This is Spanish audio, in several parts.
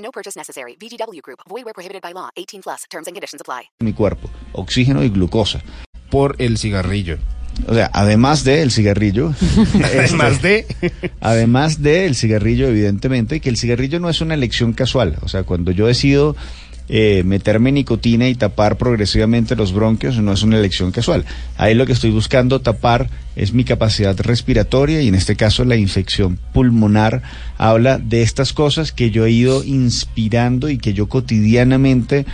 No purchase necessary. VGW Group. Void where prohibited by law. 18 plus. Terms and conditions apply. mi cuerpo, oxígeno y glucosa. por el cigarrillo. O sea, además de el cigarrillo, Además de... además de el cigarrillo, evidentemente, y que el cigarrillo no es una elección casual. O sea, cuando yo decido eh, meterme nicotina y tapar progresivamente los bronquios, no es una elección casual. Ahí lo que estoy buscando tapar es mi capacidad respiratoria y en este caso la infección pulmonar habla de estas cosas que yo he ido inspirando y que yo cotidianamente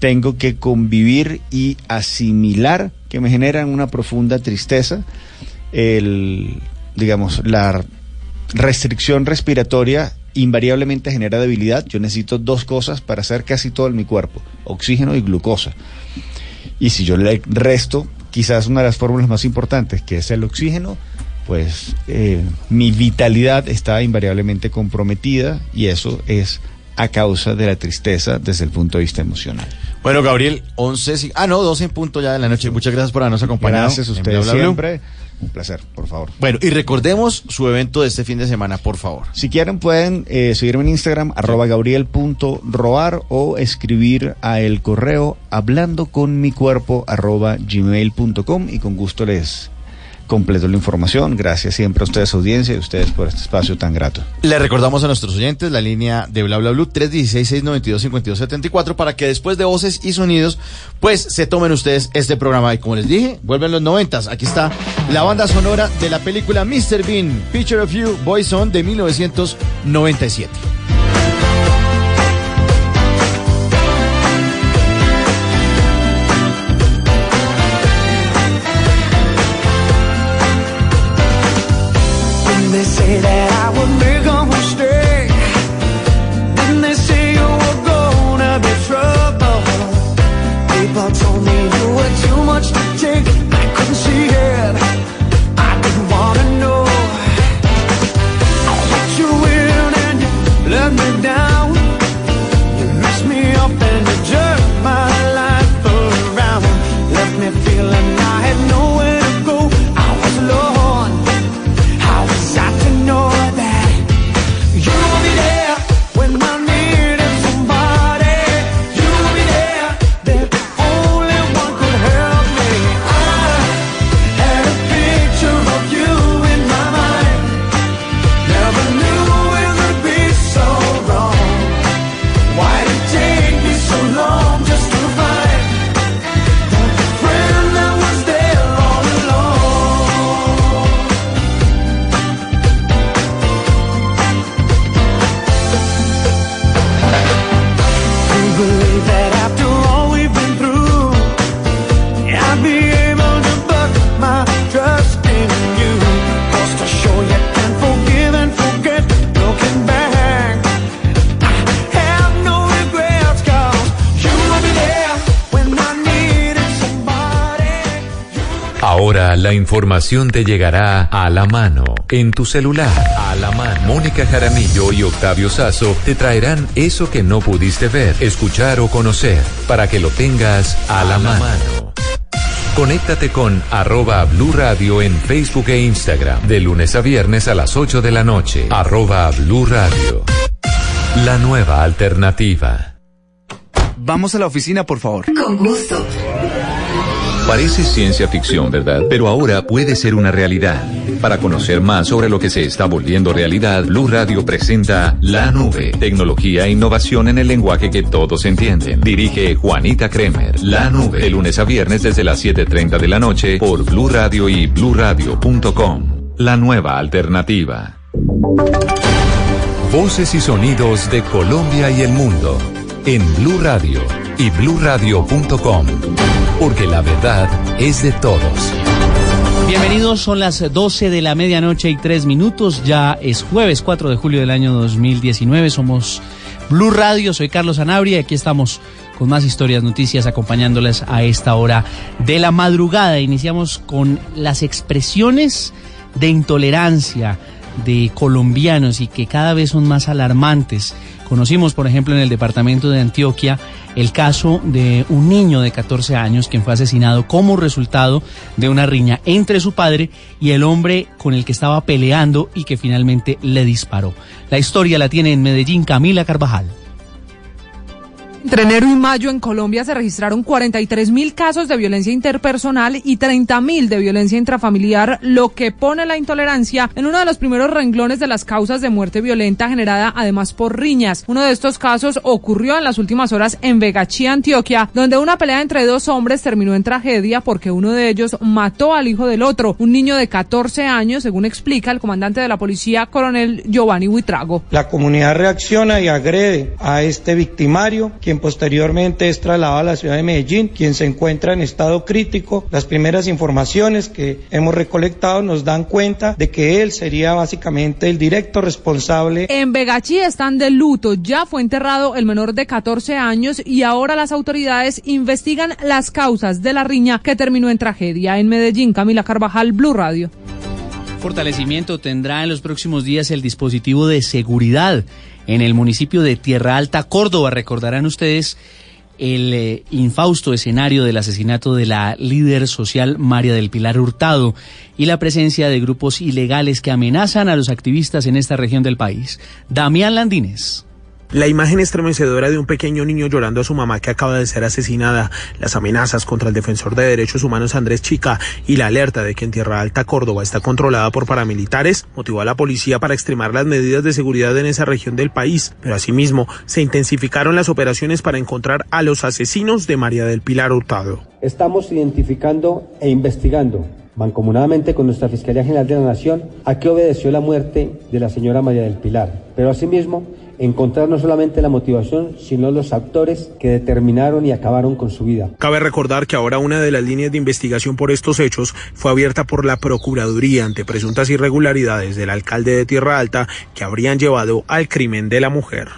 tengo que convivir y asimilar que me generan una profunda tristeza. El, digamos, la restricción respiratoria invariablemente genera debilidad. Yo necesito dos cosas para hacer casi todo en mi cuerpo, oxígeno y glucosa. Y si yo le resto quizás una de las fórmulas más importantes, que es el oxígeno, pues eh, mi vitalidad está invariablemente comprometida y eso es a causa de la tristeza desde el punto de vista emocional. Bueno, Gabriel, 11... si- Ah, no, 12 en punto ya de la noche. Muchas gracias por habernos acompañado. Gracias a ustedes siempre. Un placer, por favor. Bueno, y recordemos su evento de este fin de semana, por favor. Si quieren pueden eh, seguirme en Instagram, arroba gabriel.roar o escribir a el correo hablando con mi cuerpo arroba gmail.com y con gusto les completo la información. Gracias siempre a ustedes audiencia y a ustedes por este espacio tan grato. Le recordamos a nuestros oyentes la línea de Bla Bla Blue 316-692-5274 para que después de voces y sonidos, pues se tomen ustedes este programa. Y como les dije, vuelven los noventas. Aquí está la banda sonora de la película Mr. Bean, Picture of You, Boyzone de 1997. Ahora la información te llegará a la mano, en tu celular, a la mano. Mónica Jaramillo y Octavio Sazo te traerán eso que no pudiste ver, escuchar o conocer, para que lo tengas a la mano. Conéctate con arroba Blue Radio en Facebook e Instagram, de lunes a viernes a las 8 de la noche, arroba Blue Radio. La nueva alternativa. Vamos a la oficina, por favor. Con gusto. Parece ciencia ficción, ¿verdad? Pero ahora puede ser una realidad. Para conocer más sobre lo que se está volviendo realidad, Blue Radio presenta La Nube, tecnología e innovación en el lenguaje que todos entienden. Dirige Juanita Kremer. La Nube, de lunes a viernes desde las 7.30 de la noche por Blue Radio y bluradio.com. La nueva alternativa. Voces y sonidos de Colombia y el mundo en Blue Radio y bluradio.com, porque la verdad es de todos. Bienvenidos, son las 12 de la medianoche y 3 minutos. Ya es jueves 4 de julio del año 2019. Somos Blue Radio. Soy Carlos Anabria y aquí estamos con más historias, noticias, acompañándoles a esta hora de la madrugada. Iniciamos con las expresiones de intolerancia de colombianos y que cada vez son más alarmantes. Conocimos, por ejemplo, en el departamento de Antioquia el caso de un niño de 14 años quien fue asesinado como resultado de una riña entre su padre y el hombre con el que estaba peleando y que finalmente le disparó. La historia la tiene en Medellín Camila Carvajal. Entre enero y mayo en Colombia se registraron 43 mil casos de violencia interpersonal y 30 mil de violencia intrafamiliar, lo que pone la intolerancia en uno de los primeros renglones de las causas de muerte violenta generada además por riñas. Uno de estos casos ocurrió en las últimas horas en Vegachí, Antioquia, donde una pelea entre dos hombres terminó en tragedia porque uno de ellos mató al hijo del otro, un niño de 14 años, según explica el comandante de la policía, coronel Giovanni Huitrago. La comunidad reacciona y agrede a este victimario, quien posteriormente es trasladado a la ciudad de Medellín, quien se encuentra en estado crítico. Las primeras informaciones que hemos recolectado nos dan cuenta de que él sería básicamente el directo responsable. En Vegachí están de luto. Ya fue enterrado el menor de 14 años y ahora las autoridades investigan las causas de la riña que terminó en tragedia. En Medellín, Camila Carvajal, Blue Radio. Fortalecimiento tendrá en los próximos días el dispositivo de seguridad en el municipio de Tierra Alta, Córdoba. Recordarán ustedes el eh, infausto escenario del asesinato de la líder social María del Pilar Hurtado y la presencia de grupos ilegales que amenazan a los activistas en esta región del país. Damián Landines. La imagen estremecedora de un pequeño niño llorando a su mamá que acaba de ser asesinada, las amenazas contra el defensor de derechos humanos Andrés Chica y la alerta de que en Tierra Alta, Córdoba, está controlada por paramilitares, motivó a la policía para extremar las medidas de seguridad en esa región del país, pero asimismo se intensificaron las operaciones para encontrar a los asesinos de María del Pilar Hurtado. Estamos identificando e investigando mancomunadamente con nuestra Fiscalía General de la Nación, a qué obedeció la muerte de la señora María del Pilar, pero asimismo encontrar no solamente la motivación, sino los actores que determinaron y acabaron con su vida. Cabe recordar que ahora una de las líneas de investigación por estos hechos fue abierta por la Procuraduría ante presuntas irregularidades del alcalde de Tierra Alta que habrían llevado al crimen de la mujer.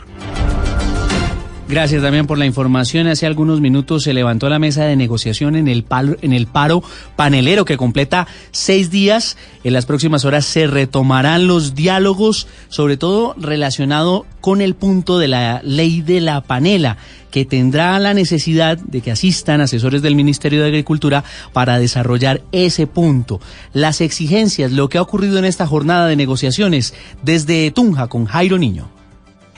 Gracias también por la información. Hace algunos minutos se levantó la mesa de negociación en el, palo, en el paro panelero que completa seis días. En las próximas horas se retomarán los diálogos, sobre todo relacionado con el punto de la ley de la panela que tendrá la necesidad de que asistan asesores del Ministerio de Agricultura para desarrollar ese punto. Las exigencias, lo que ha ocurrido en esta jornada de negociaciones desde Tunja con Jairo Niño.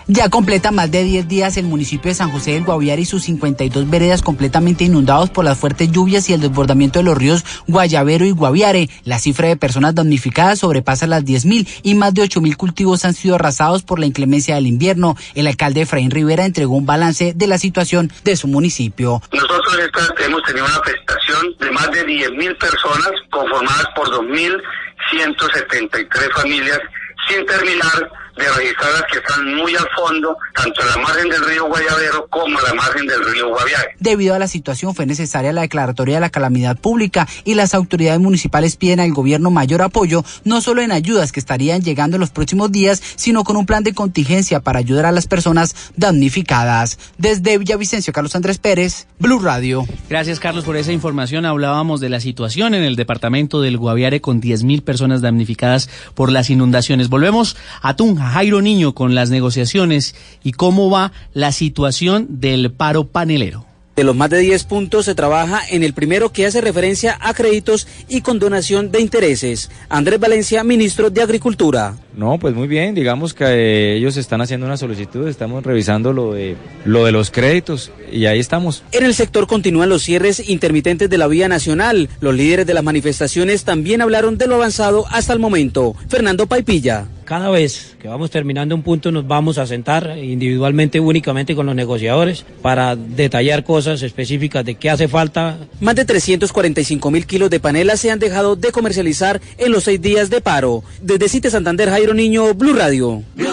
Ya completa más de 10 días el municipio de San José del Guaviare y sus 52 veredas completamente inundados por las fuertes lluvias y el desbordamiento de los ríos Guayavero y Guaviare. La cifra de personas damnificadas sobrepasa las 10.000 y más de 8.000 cultivos han sido arrasados por la inclemencia del invierno. El alcalde Efraín Rivera entregó un balance de la situación de su municipio. Nosotros hemos tenido una afectación de más de 10.000 personas conformadas por 2.173 familias sin terminar de registradas que están muy al fondo, tanto en la margen del río Guayavero como en la margen del río Guaviare. Debido a la situación fue necesaria la declaratoria de la calamidad pública y las autoridades municipales piden al gobierno mayor apoyo, no solo en ayudas que estarían llegando en los próximos días, sino con un plan de contingencia para ayudar a las personas damnificadas. Desde Villavicencio, Carlos Andrés Pérez, Blue Radio. Gracias, Carlos, por esa información. Hablábamos de la situación en el departamento del Guaviare con 10.000 personas damnificadas por las inundaciones. Volvemos a Tunja. Jairo Niño con las negociaciones y cómo va la situación del paro panelero. De los más de 10 puntos se trabaja en el primero que hace referencia a créditos y condonación de intereses. Andrés Valencia, ministro de Agricultura. No, pues muy bien, digamos que eh, ellos están haciendo una solicitud, estamos revisando lo de, lo de los créditos y ahí estamos. En el sector continúan los cierres intermitentes de la vía nacional. Los líderes de las manifestaciones también hablaron de lo avanzado hasta el momento. Fernando Paipilla. Cada vez que vamos terminando un punto nos vamos a sentar individualmente, únicamente con los negociadores, para detallar cosas específicas de qué hace falta. Más de 345 mil kilos de panelas se han dejado de comercializar en los seis días de paro. Desde Cite Santander, Jairo Niño, Blue Radio. Blue,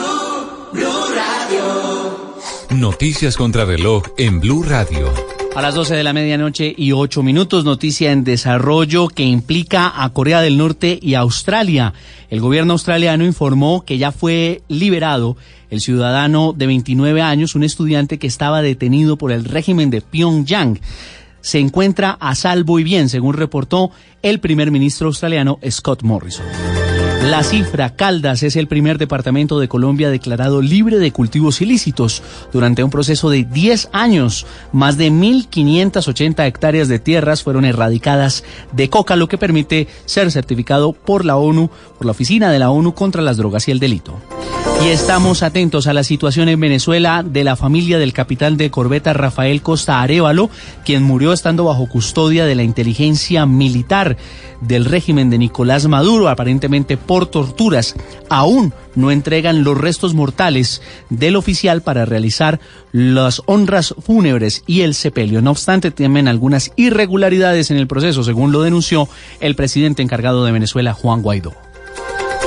Blue Radio. Noticias contra reloj en Blue Radio. A las 12 de la medianoche y 8 minutos, noticia en desarrollo que implica a Corea del Norte y Australia. El gobierno australiano informó que ya fue liberado el ciudadano de 29 años, un estudiante que estaba detenido por el régimen de Pyongyang. Se encuentra a salvo y bien, según reportó el primer ministro australiano Scott Morrison. La cifra Caldas es el primer departamento de Colombia declarado libre de cultivos ilícitos durante un proceso de 10 años. Más de 1.580 hectáreas de tierras fueron erradicadas de coca, lo que permite ser certificado por la ONU, por la Oficina de la ONU contra las Drogas y el Delito. Y estamos atentos a la situación en Venezuela de la familia del capitán de corbeta Rafael Costa Arevalo, quien murió estando bajo custodia de la inteligencia militar del régimen de Nicolás Maduro, aparentemente por torturas. Aún no entregan los restos mortales del oficial para realizar las honras fúnebres y el sepelio. No obstante, temen algunas irregularidades en el proceso, según lo denunció el presidente encargado de Venezuela, Juan Guaidó.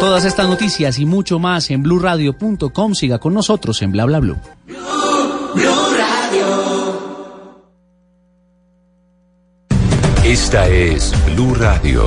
Todas estas noticias y mucho más en blurradio.com. Siga con nosotros en Bla Bla Blue. Esta es Blue Radio.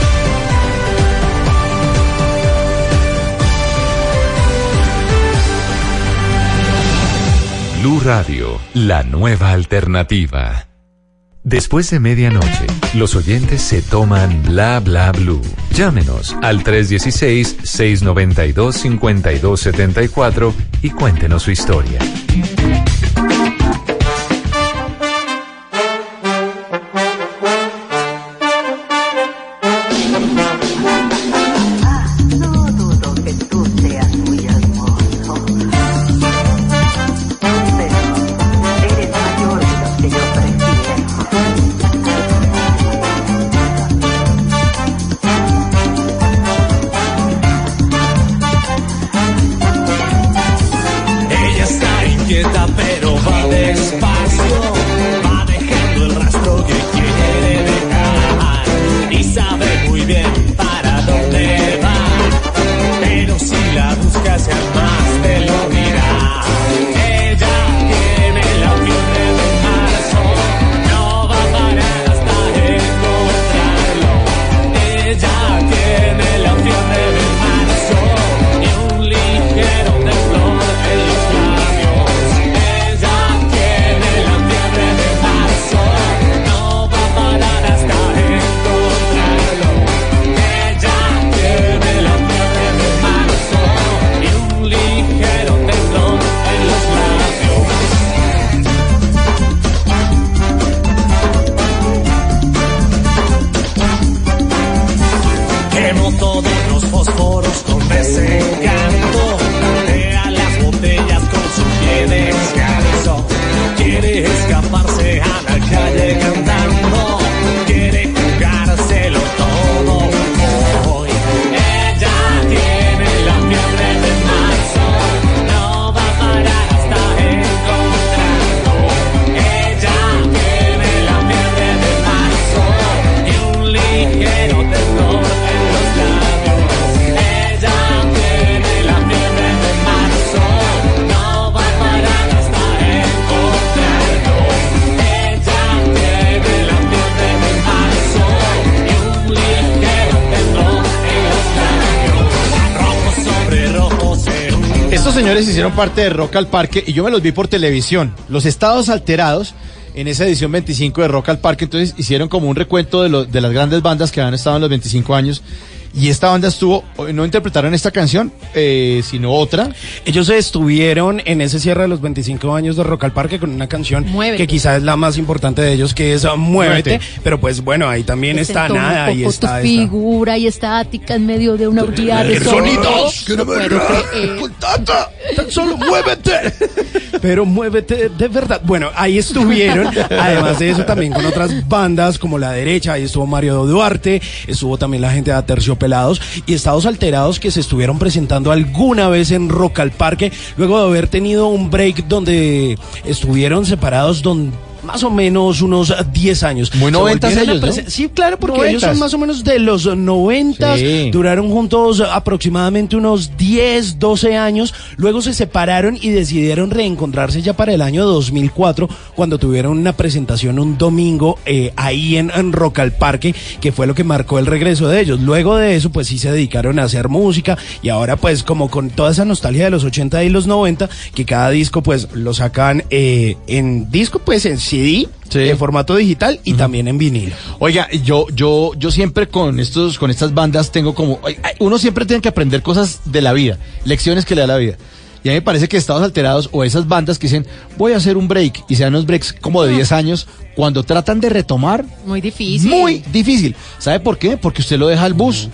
Blue Radio, la nueva alternativa. Después de medianoche, los oyentes se toman bla bla blue. Llámenos al 316-692-5274 y cuéntenos su historia. Parte de Rock al Parque y yo me los vi por televisión. Los estados alterados en esa edición 25 de Rock al Parque, entonces hicieron como un recuento de, lo- de las grandes bandas que habían estado en los 25 años. Y esta banda estuvo, no interpretaron esta canción, eh, sino otra. Ellos estuvieron en ese cierre de los 25 años de Rock al Parque con una canción Muévete. que quizás es la más importante de ellos, que es uh, Muévete. Muévete. Pero pues bueno, ahí también está nada poco está tu esta. figura y estática en medio de una orgía de Sonidos que no creer. Tan solo muévete. Pero muévete de verdad. Bueno, ahí estuvieron. Además de eso, también con otras bandas como La Derecha. Ahí estuvo Mario Duarte. Estuvo también la gente de Aterciopelados. Y Estados Alterados que se estuvieron presentando alguna vez en Rock al Parque. Luego de haber tenido un break donde estuvieron separados. Donde más o menos unos 10 años. Muy Se noventas volvieron a ellos, ¿no? presen- Sí, claro, porque ellos son más o menos de los 90, Sí. duraron juntos aproximadamente unos 10, 12 años, luego se separaron y decidieron reencontrarse ya para el año 2004, cuando tuvieron una presentación un domingo eh, ahí en, en Rock al Parque, que fue lo que marcó el regreso de ellos. Luego de eso, pues sí se dedicaron a hacer música y ahora pues como con toda esa nostalgia de los 80 y los 90, que cada disco pues lo sacan eh, en disco, pues en CD, en formato digital y también en vinilo. Oiga, yo, yo, yo siempre con estos, con estas bandas tengo como, uno siempre tiene que aprender cosas de la vida, lecciones que le da la vida. Y a mí me parece que Estados Alterados o esas bandas que dicen, voy a hacer un break, y se dan unos breaks como de 10 años, cuando tratan de retomar, Muy difícil. muy difícil. ¿Sabe por qué? Porque usted lo deja al bus.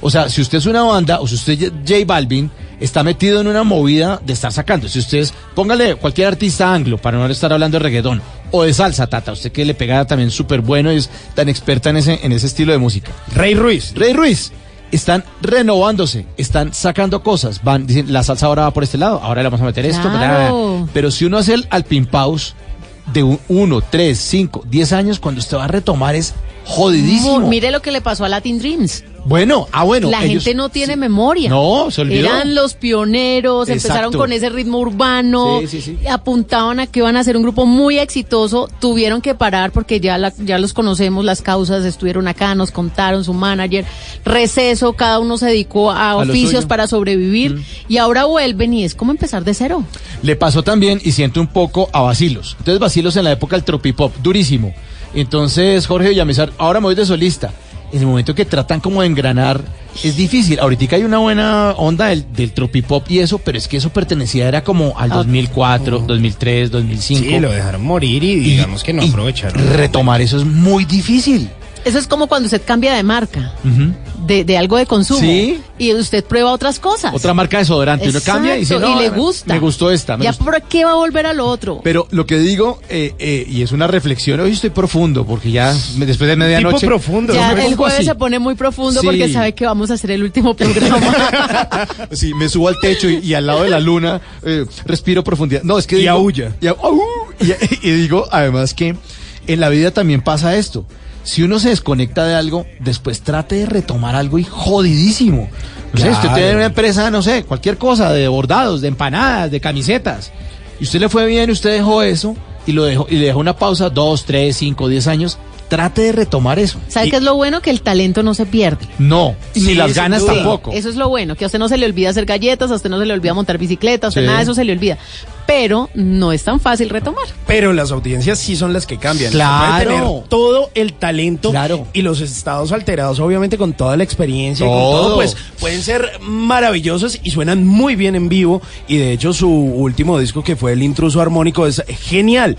O sea, si usted es una banda, o si usted es J Balvin, está metido en una movida de estar sacando. Si usted es, póngale cualquier artista anglo, para no estar hablando de reggaetón, o de salsa, Tata, usted que le pega también súper bueno y es tan experta en ese, en ese estilo de música. Rey Ruiz. Rey Ruiz. Están renovándose, están sacando cosas, van, dicen, la salsa ahora va por este lado, ahora le vamos a meter esto, Claro. bla. pero si uno hace el alpimpaus de un- uno, tres, cinco, diez años, cuando usted va a retomar es jodidísimo. Mire lo que le pasó a Latin Dreams. Bueno, ah, bueno. la ellos- gente no tiene memoria. No, se olvidó. Eran los pioneros, empezaron Exacto. con ese ritmo urbano, Sí, sí, sí. apuntaban a que iban a ser un grupo muy exitoso, tuvieron que parar porque ya, la- ya los conocemos, las causas estuvieron acá, nos contaron su manager, receso, cada uno se dedicó a, oficios. Mm. para sobrevivir y ahora vuelven y es como empezar de cero. Le pasó también, y siento un poco, a Basilos. Entonces, Basilos en la época del tropipop, durísimo. Entonces, Jorge Villamizar, ahora me voy de solista. En el momento que tratan como de engranar, es difícil. Ahorita hay una buena onda del, del tropipop y eso, pero es que eso pertenecía, era como al 2004, 2003, 2005. Sí, lo dejaron morir y digamos que no aprovecharon. Retomar eso es muy difícil. Eso es como cuando usted cambia de marca, de, de algo de consumo, Sí. y usted prueba otras cosas. Otra marca de desodorante. Uno cambia y dice, Exacto, no, y le gusta. Me gustó esta. me ya gustó. por qué va a volver a lo otro. Pero lo que digo, eh, eh, y es una reflexión, hoy estoy profundo, porque ya me- después de medianoche... profundo. Ya me el jueves así. se pone muy profundo Sí. porque sabe que vamos a hacer el último programa. Sí, me subo al techo y, y al lado de la luna eh, respiro profundidad. No, es que Y digo, aúlla. Y, au- y- y digo, además que en la vida también pasa esto. Si uno se desconecta de algo, después trate de retomar algo y jodidísimo. No sé, usted tiene una empresa, no sé, cualquier cosa, de bordados, de empanadas, de camisetas. Y usted le fue bien, usted dejó eso y lo dejó, y le dejó una pausa, dos, tres, cinco, diez años. Trate de retomar eso. ¿Sabe Y- qué es lo bueno? Que el talento no se pierde. No, y ni las ganas tampoco. Eso es lo bueno, que a usted no se le olvida hacer galletas, a usted no se le olvida montar bicicleta, a usted Sí. nada de eso se le olvida. Pero no es tan fácil retomar. Pero las audiencias sí son las que cambian. Claro. Tener todo el talento Claro. y los estados alterados, obviamente con toda la experiencia y con Todo. todo, pues pueden ser maravillosos y suenan muy bien en vivo. Y de hecho su último disco que fue El Intruso Armónico es genial.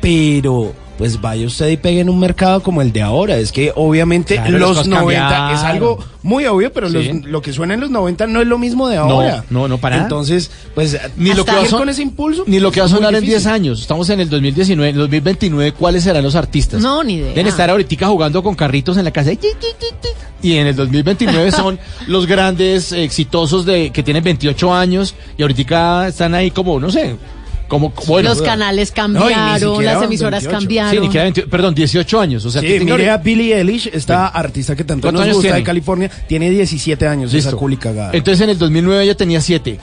Pero pues vaya usted y pegue en un mercado como el de ahora. Es que obviamente Claro, los cosas 90 cambiaron. es algo muy obvio, pero Sí. los- lo que suena en los 90 no es lo mismo de ahora. no, no, para nada. Entonces, pues Ni lo, que va a con ese impulso. ni lo que va a sonar en 10 difícil. años. Estamos en el 2019, en el 2029, ¿cuáles serán los artistas? No, ni idea. Deben estar ahorita jugando con carritos en la casa. Y en el 2029 son los grandes exitosos de que tienen 28 años y ahorita están ahí como, no sé, como bueno, los canales No, cambiaron, siquiera las emisoras 28. cambiaron. Sí, ni siquiera 20 perdón, 18 años, o sea, Sí, que mire a Billie Eilish, esta artista que tanto ¿Cuántos nos gusta tiene? de California, tiene 17 años, esa Listo. culi cagada. Entonces en el 2009 ella tenía 7.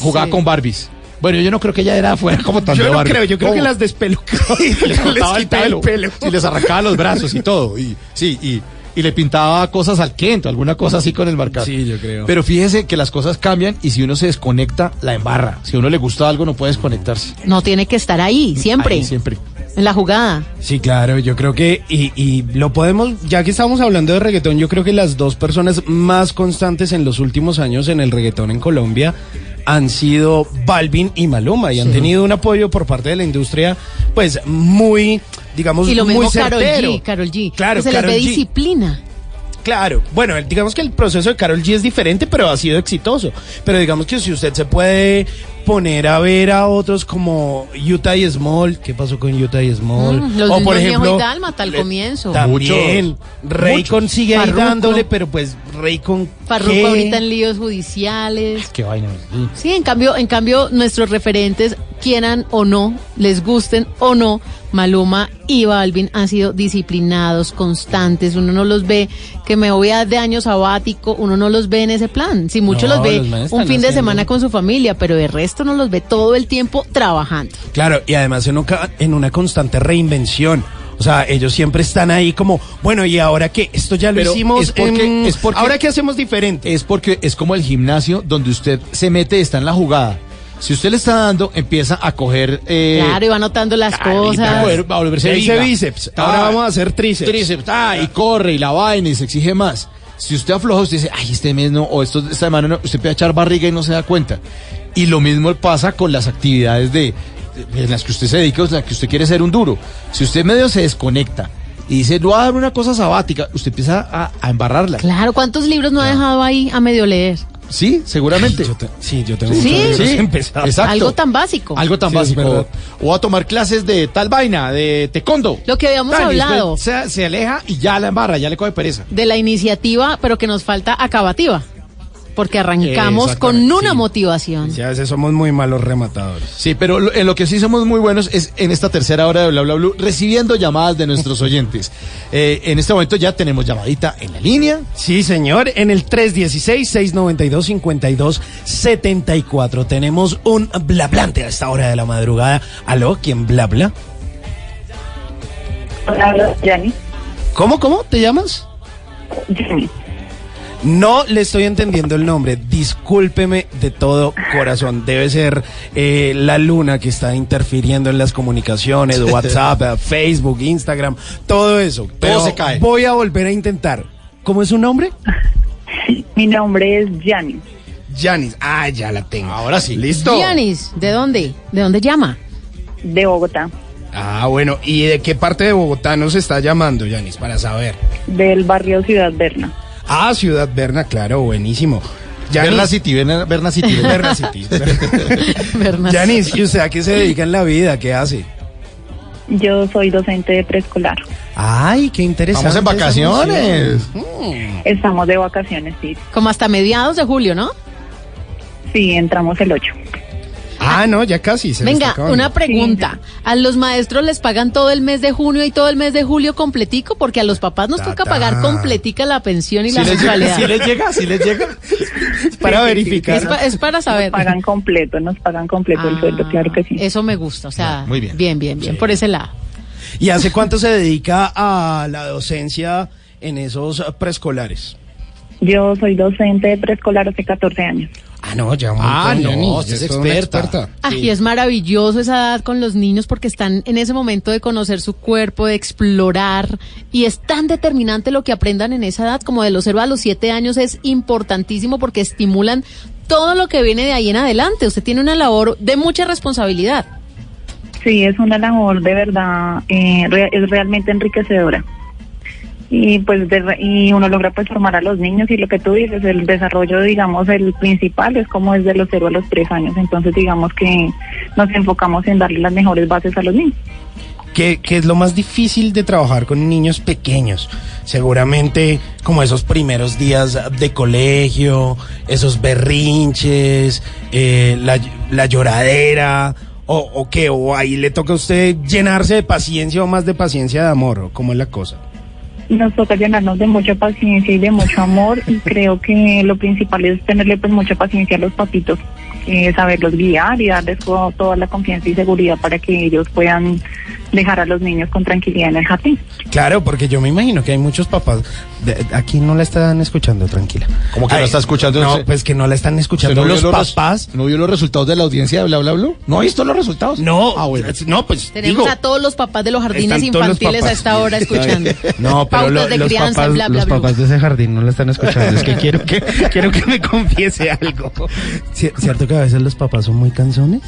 Jugaba Sí. con Barbies. Bueno, yo no creo que ella era fuera como tan yo de no creo, yo creo ¿Cómo? que las despelucó y les les quitaba pelo, el pelo. y les arrancaba los brazos y todo y sí y, y le pintaba cosas al Kento, alguna cosa así con el marcador. Sí, yo creo. Pero fíjese que las cosas cambian y si uno se desconecta la embarra. Si a uno le gusta algo no puede desconectarse. No tiene que estar ahí, siempre. Ahí siempre. en la jugada. Sí, claro, yo creo que, y, y lo podemos, ya que estamos hablando de reggaetón, yo creo que las dos personas más constantes en los últimos años en el reggaetón en Colombia han sido Balvin y Maluma y han tenido un apoyo por parte de la industria, pues muy, digamos, Y lo muy mismo Carol certero. G. Claro, que se les Karol ve G. disciplina. Claro, bueno, digamos que el proceso de Carol G es diferente, pero ha sido exitoso. Pero digamos que si usted se puede poner a ver a otros como Utah y Small, ¿qué pasó con Utah y Small? Mm, los o por ejemplo, y Dálmata al comienzo. también Rey Muchos. consigue ahí dándole, pero pues Rey con Farruko ¿qué? ahorita en líos judiciales. Qué vaina. Sí, en cambio, en cambio, nuestros referentes, quieran o no, les gusten o no, Maluma y Balvin han sido disciplinados, constantes. Uno no los ve que me voy a de año sabático, uno no los ve en ese plan. Si mucho No, los ve los un fin de semana con su familia, pero el resto no los ve todo el tiempo trabajando. Claro, y además en, en una constante reinvención. O sea, ellos siempre están ahí como, bueno, ¿y ahora qué? Esto ya lo Pero hicimos. es porque, en- es porque- ¿Ahora qué hacemos diferente? Es porque es como el gimnasio donde usted se mete, está en la jugada. Si usted le está dando, empieza a coger. Eh, claro, y va notando las y va a cosas. volver- va a volverse bíceps, Ah, ahora vamos a hacer tríceps. Tríceps, ah, y corre y la vaina y se exige más. Si usted afloja, usted dice, ay, este mes no, o esto, esta semana no, usted a echar barriga y no se da cuenta. Y lo mismo pasa con las actividades de, en las que usted se dedica, o en las que usted quiere ser un duro. Si usted medio se desconecta y dice, no voy a dar una cosa sabática, usted empieza a, a embarrarla. Claro, ¿cuántos libros no ha dejado ahí a medio leer? Sí, seguramente. sí, yo tengo Sí. libros Sí, empezados. exacto. Algo tan básico. Algo tan Sí, básico. O a tomar clases de tal vaina, de taekwondo. Lo que habíamos hablado. Se, se aleja y ya la embarra, ya le coge pereza. de la iniciativa, pero que nos falta acabativa. Porque arrancamos con Exactamente, una sí. motivación. Sí, a veces somos muy malos rematadores. Sí, pero lo- en lo que sí somos muy buenos es en esta tercera hora de Bla Bla Blue, recibiendo llamadas de nuestros oyentes. Eh, en este momento ya tenemos llamadita en la línea. Sí, señor, en el 316-692-5274 tenemos un blablante a esta hora de la madrugada. ¿Aló? ¿Quién blabla? Hola, Yanni. ¿Cómo, cómo? ¿Te llamas? No le estoy entendiendo el nombre. Discúlpeme de todo corazón. Debe ser eh, la luna que está interfiriendo en las comunicaciones, WhatsApp, eh, Facebook, Instagram, todo eso. Pero se cae. Voy a volver a intentar. ¿Cómo es su nombre? Mi nombre es Yanni. Janis. Ah, ya la tengo. Ahora sí. ¿Listo? Giannis, ¿de dónde? ¿De dónde llama? De Bogotá, Ah, bueno. ¿Y de qué parte de Bogotá nos está llamando, Janis? Para saber. del barrio Ciudad Berna. Ah, Ciudad Berna, claro, buenísimo. Yanis- Berna City, Berna, Berna City. Berna City. Yanis, ¿y usted a qué se dedica en la vida? ¿Qué hace? Yo soy docente de preescolar. Ay, qué interesante. Vamos en vacaciones. función. Estamos de vacaciones, sí. Como hasta mediados de julio, ¿no? Sí, entramos el 8. Ah, no, ya casi. Se Venga, una pregunta. ¿A los maestros les pagan todo el mes de junio y todo el mes de julio completico? Porque a los papás nos toca pagar completica la pensión y Si la mensualidad. si les llega, si les llega. Para Sí, sí, verificar. Es, pa- es para saber. Nos pagan completo, nos pagan completo el sueldo, claro que sí. Eso me gusta, o sea, Ah, muy bien. bien, bien, bien, por ese lado. ¿Y hace cuánto se dedica a la docencia en esos eh, preescolares? Yo soy docente de preescolar hace 14 años. Ah, no, ya un Ah, montón, no, usted es experta. Ah, y es maravilloso esa edad con los niños porque están en ese momento de conocer su cuerpo, de explorar, y es tan determinante lo que aprendan en esa edad, como de los 0 a los 7 años, es importantísimo porque estimulan todo lo que viene de ahí en adelante. Usted tiene una labor de mucha responsabilidad. Sí, es una labor de verdad, eh, re- es realmente enriquecedora. Y pues de y uno logra pues formar a los niños y lo que tú dices, el desarrollo, digamos, el principal es como desde los 0 a los 3 años. Entonces digamos que nos enfocamos en darle las mejores bases a los niños. ¿Qué, qué es lo más difícil de trabajar con niños pequeños? Seguramente como esos primeros días de colegio, esos berrinches, eh, la, la lloradera, o, o qué, o ahí le toca a usted llenarse de paciencia o más de paciencia de amor, o cómo es la cosa. Nos toca llenarnos de mucha paciencia y de mucho amor y creo que lo principal es tenerle pues mucha paciencia a los papitos, eh, saberlos guiar y darles to- toda la confianza y seguridad para que ellos puedan dejar a los niños con tranquilidad en el jardín. Claro, porque yo me imagino que hay muchos papás. de- aquí no la están escuchando, tranquila. ¿Cómo que no Ay, está escuchando? No, pues que no la están escuchando ¿Usted no los vio los res- papás. ¿No vio los resultados de la audiencia de Bla Bla Blue? ¿No ha visto los resultados? No, Ah, bueno. no, pues Tenemos digo, a todos los papás de los jardines infantiles a esta hora escuchando. No, pero Pautas lo- de los, crianza, papás, bla, bla, los bla. papás de ese jardín no la están escuchando. Es que quiero que quiero que me confiese algo. Ci- ¿Cierto que a veces los papás son muy canzones?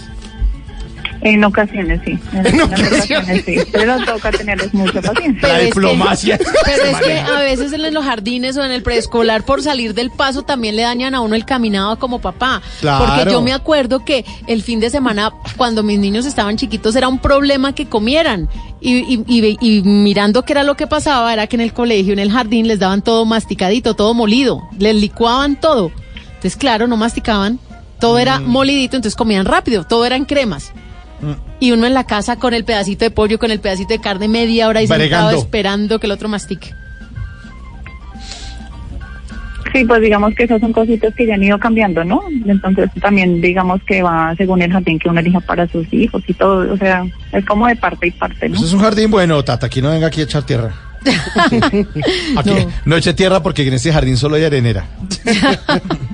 En ocasiones sí. En, En ocasiones sí. Pero toca tenerles mucha paciencia. Pero es que- pero es que a veces en los jardines o en el preescolar por salir del paso también le dañan a uno el caminado como papá. Claro. Porque yo me acuerdo que el fin de semana cuando mis niños estaban chiquitos era un problema que comieran. Y, y- y- y mirando qué era lo que pasaba era que en el colegio, en el jardín les daban todo masticadito, todo molido. Les licuaban todo. Entonces claro, no masticaban. Todo era Mm. molidito, entonces comían rápido. Todo eran cremas. Y uno en la casa con el pedacito de pollo, con el pedacito de carne media hora y sentado esperando que el otro mastique. Sí, pues digamos que esas son cositas que ya han ido cambiando, ¿no? Entonces también digamos que va según el jardín que uno elija para sus hijos y todo, o sea, es como de parte y parte, ¿no? Eso es un jardín bueno, Tata. Aquí no venga aquí a echar tierra. Aquí no. eche tierra porque en este jardín solo hay arenera.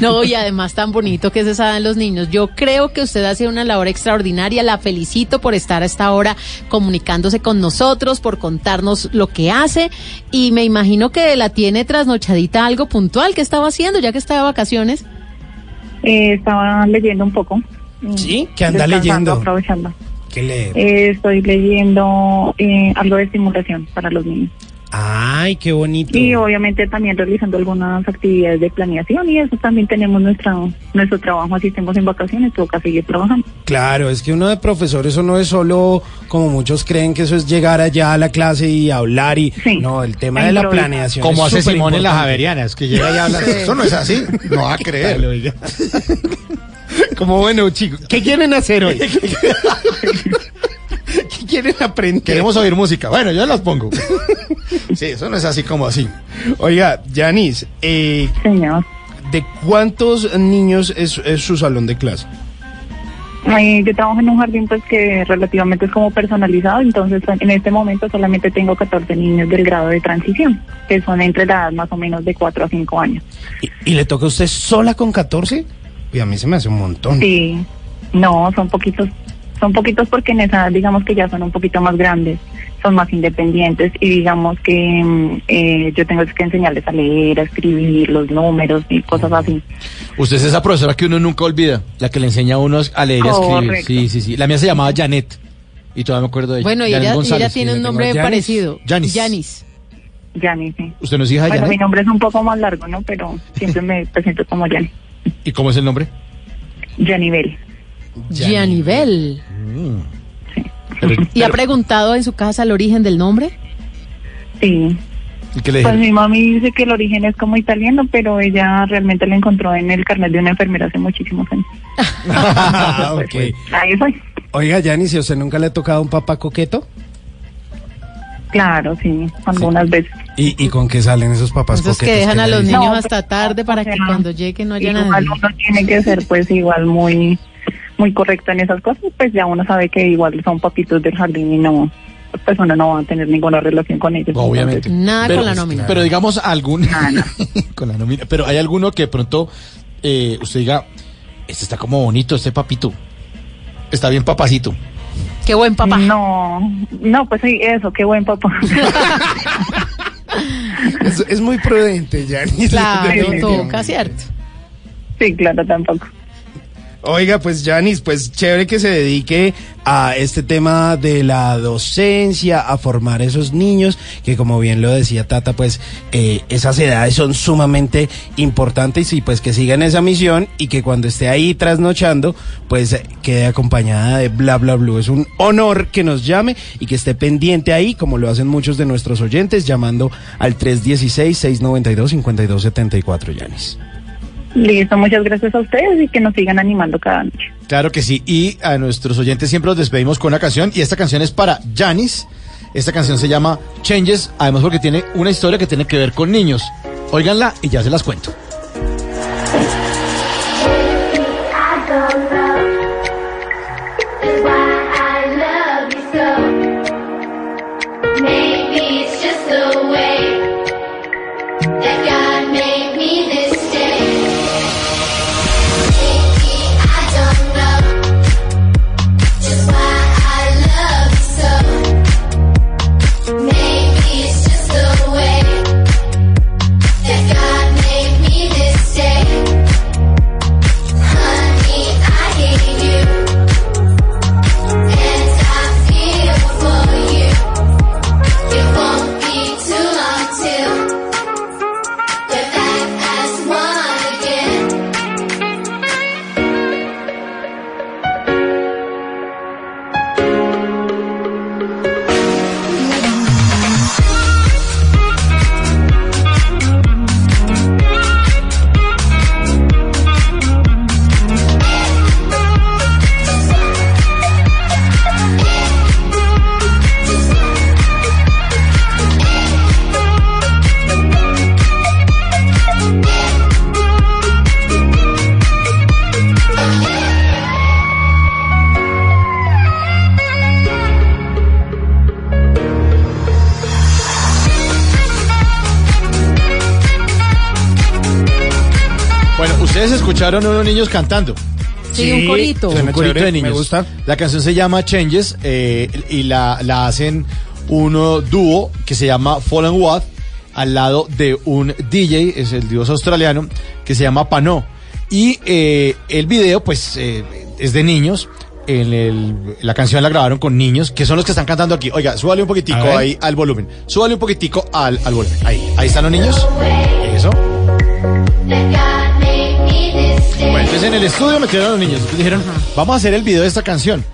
No, y además tan bonito que se saben los niños. Yo creo que usted hace una labor extraordinaria. La felicito por estar a esta hora comunicándose con nosotros, por contarnos lo que hace. Y me imagino que la tiene trasnochadita algo puntual que estaba haciendo ya que está de vacaciones. Eh, estaba leyendo un poco. Sí, ¿qué anda Descansando, leyendo? Aprovechando. ¿Qué lee? Eh, estoy leyendo eh, algo de estimulación para los niños. Ay, qué bonito. Y obviamente también realizando algunas actividades de planeación y eso también tenemos nuestra, nuestro trabajo, así estemos en vacaciones, toca seguir trabajando. Claro, es que uno de profesor eso no es solo como muchos creen que eso es llegar allá a la clase y hablar y no, el tema de la planeación Como hace Simón en las importante. Javerianas, que llega y habla. Sí. Eso no es así. No va a creer. Como bueno, chicos, ¿qué quieren hacer hoy? ¿Qué quieren aprender? Queremos oír música. Bueno, yo las pongo. Sí, eso no es así como así. Oiga, Yanis, eh, ¿de cuántos niños es, es su salón de clase? Eh, yo trabajo en un jardín pues que relativamente es como personalizado, entonces en este momento solamente tengo 14 niños del grado de transición, que son entre la edad más o menos de 4 a 5 años. ¿Y le toca a usted sola con 14? Y a mí se me hace un montón. Sí, no, son poquitos, son poquitos porque en esa digamos que ya son un poquito más grandes, son más independientes y digamos que mm, eh, yo tengo que enseñarles a leer, a escribir los números y cosas así. Usted es esa profesora que uno nunca olvida, la que le enseña a uno a leer y a escribir. Sí, sí, sí. La mía se llamaba Janet. Y todavía me acuerdo de ella. Bueno, ella, y González. ella tiene un nombre Janis. parecido. Janis. Yanis. Yani, sí. ¿Usted no es hija de Bueno, mi Janet? nombre es un poco más largo, ¿no? Pero siempre me presento como Yani. ¿Y cómo es el nombre? Yanibel. Gianibel. Pero- ¿Y ha preguntado en su casa el origen del nombre? Sí. ¿Y qué le Pues mi mami dice que el origen es como italiano, pero ella realmente lo encontró en el carnet de una enfermera hace muchísimos años. Ah, ok. Ahí soy. Oiga, Yanis, ¿y usted nunca le ha tocado un papá coqueto? Claro, sí, algunas veces. ¿Y, y con qué salen esos papás Esos que dejan a los dicen? niños No, hasta tarde para que cuando llegue no haya nadie. uno tiene que ser pues igual muy muy correcto en esas cosas, pues ya uno sabe que igual son papitos del jardín y no, pues uno no va a tener ninguna relación con ellos. Obviamente. Nada Pero- con la nómina. Pero digamos algún con la nómina. Pero hay alguno que de pronto eh, usted diga, este está como bonito, este papito. Está bien papacito. Qué buen papá. No, no, pues sí, eso, qué buen papá. Es, es muy prudente, Yanis. Claro, toca, ¿cierto? Sí, claro, tampoco. Oiga, pues Janis, pues chévere que se dedique a este tema de la docencia, a formar esos niños, que como bien lo decía Tata, pues eh, esas edades son sumamente importantes y pues que sigan esa misión y que cuando esté ahí trasnochando, pues quede acompañada de bla bla blue. Es un honor que nos llame y que esté pendiente ahí, como lo hacen muchos de nuestros oyentes, llamando al 316-692-5274, Janis. Listo, muchas gracias a ustedes y que nos sigan animando cada noche. Claro que sí. Y a nuestros oyentes siempre los despedimos con una canción. Y esta canción es para Janis. Esta canción se llama Changes. Además porque tiene una historia que tiene que ver con niños. Óiganla y ya se las cuento. Escucharon unos niños cantando. Sí, un corito. Un corito chévere, de niños. me gusta. La canción se llama Changes eh, y la, la hacen un dúo que se llama Fallen Watt al lado de un DJ, es el dios australiano, que se llama Pano. Y eh, el video, pues, eh, es de niños. En el- la canción la grabaron con niños, que son los que están cantando aquí. Oiga, súbale un poquitico ahí al volumen. Súbale un poquitico al, al volumen. Ahí, ahí están los niños. Eso. Entonces en el estudio metieron a los niños. Entonces dijeron, vamos a hacer el video de esta canción.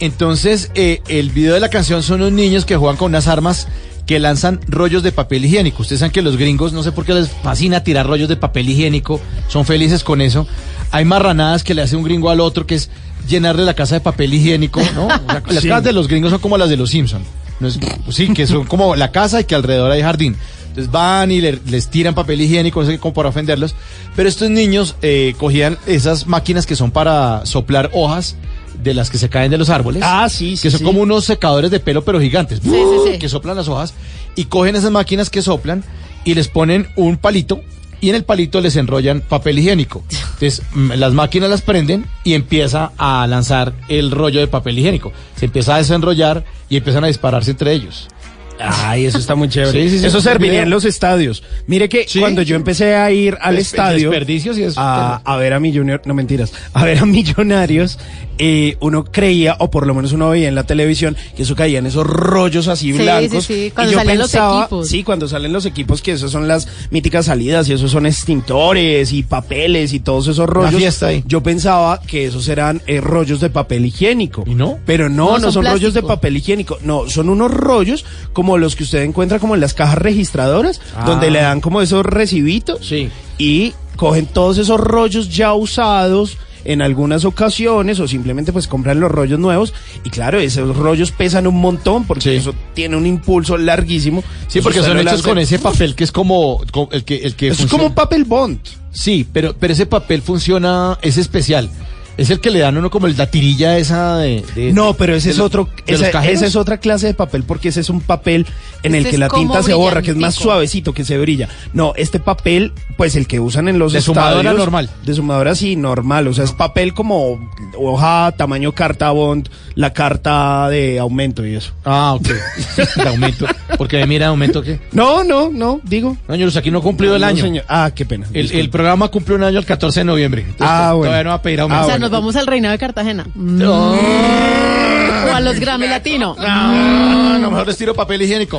Entonces, eh, el video de la canción son unos niños que juegan con unas armas que lanzan rollos de papel higiénico. Ustedes saben que los gringos, no sé por qué les fascina tirar rollos de papel higiénico, son felices con eso. Hay marranadas que le hace un gringo al otro, que es llenarle la casa de papel higiénico, ¿no? O sea, Las Sí. casas de los gringos son como las de los Simpson. No es- sí, que son como la casa y que alrededor hay jardín. Entonces van y le- les tiran papel higiénico, como para ofenderlos. Pero estos niños eh, cogían esas máquinas que son para soplar hojas de las que se caen de los árboles. Ah, sí, sí, Que son sí. como unos secadores de pelo, pero gigantes. sí, sí. Que soplan las hojas. Y cogen esas máquinas que soplan y les ponen un palito. Y en el palito les enrollan papel higiénico. Entonces, mm, las máquinas las prenden y empieza a lanzar el rollo de papel higiénico. Se empieza a desenrollar y empiezan a dispararse entre ellos. Ay, eso está muy chévere. Sí, sí, sí, eso es serviría video. en los estadios. Mire que Sí. cuando yo empecé a ir al Despe- estadio desperdicios y eso. a, a ver a millonarios, no mentiras, a ver a millonarios, eh, uno creía, o por lo menos uno veía en la televisión, que eso caía en esos rollos así Sí, blancos. sí, sí, Y cuando yo los pensaba- equipos. Sí, cuando salen los equipos, que esos son las míticas salidas y esos son extintores y papeles y todos esos rollos. fiesta ahí. Yo pensaba que esos eran eh, rollos de papel higiénico. ¿Y no? Pero no, No, no, son son, rollos de papel higiénico. No, son unos rollos como los que usted encuentra como en las cajas registradoras, Ah. donde le dan como esos recibitos Sí. y cogen todos esos rollos ya usados en algunas ocasiones o simplemente pues compran los rollos nuevos y claro, esos rollos pesan un montón porque Sí. eso tiene un impulso larguísimo. Sí, porque son hechos con ese papel que es como, co- el que el que es funciona- como un papel bond. Sí, pero pero ese papel funciona es especial. Es el que le dan a uno como el- la tirilla esa de, de- No, pero ese de es los- otro, esa, es otra clase de papel porque ese es un papel en el Este que la tinta se borra, que es más suavecito, que se brilla. No, este papel, pues el que usan en los De sumadora estadios, normal. De sumadora sí, normal, o sea, es papel como hoja, tamaño carta bond, la carta de aumento y eso. Ah, ok. de aumento. Porque mira, aumento qué. No, no, no, digo. No, señores, aquí no ha cumplido el No, año. señor. Ah, qué pena. El, programa cumple un año el 14 de noviembre. Entonces, Ah, bueno. Todavía no va a pedir Ah, aumento. sea, bueno. Nos vamos al reinado de Cartagena. O a los Grammy Latino. Ah, no, mejor les tiro papel higiénico.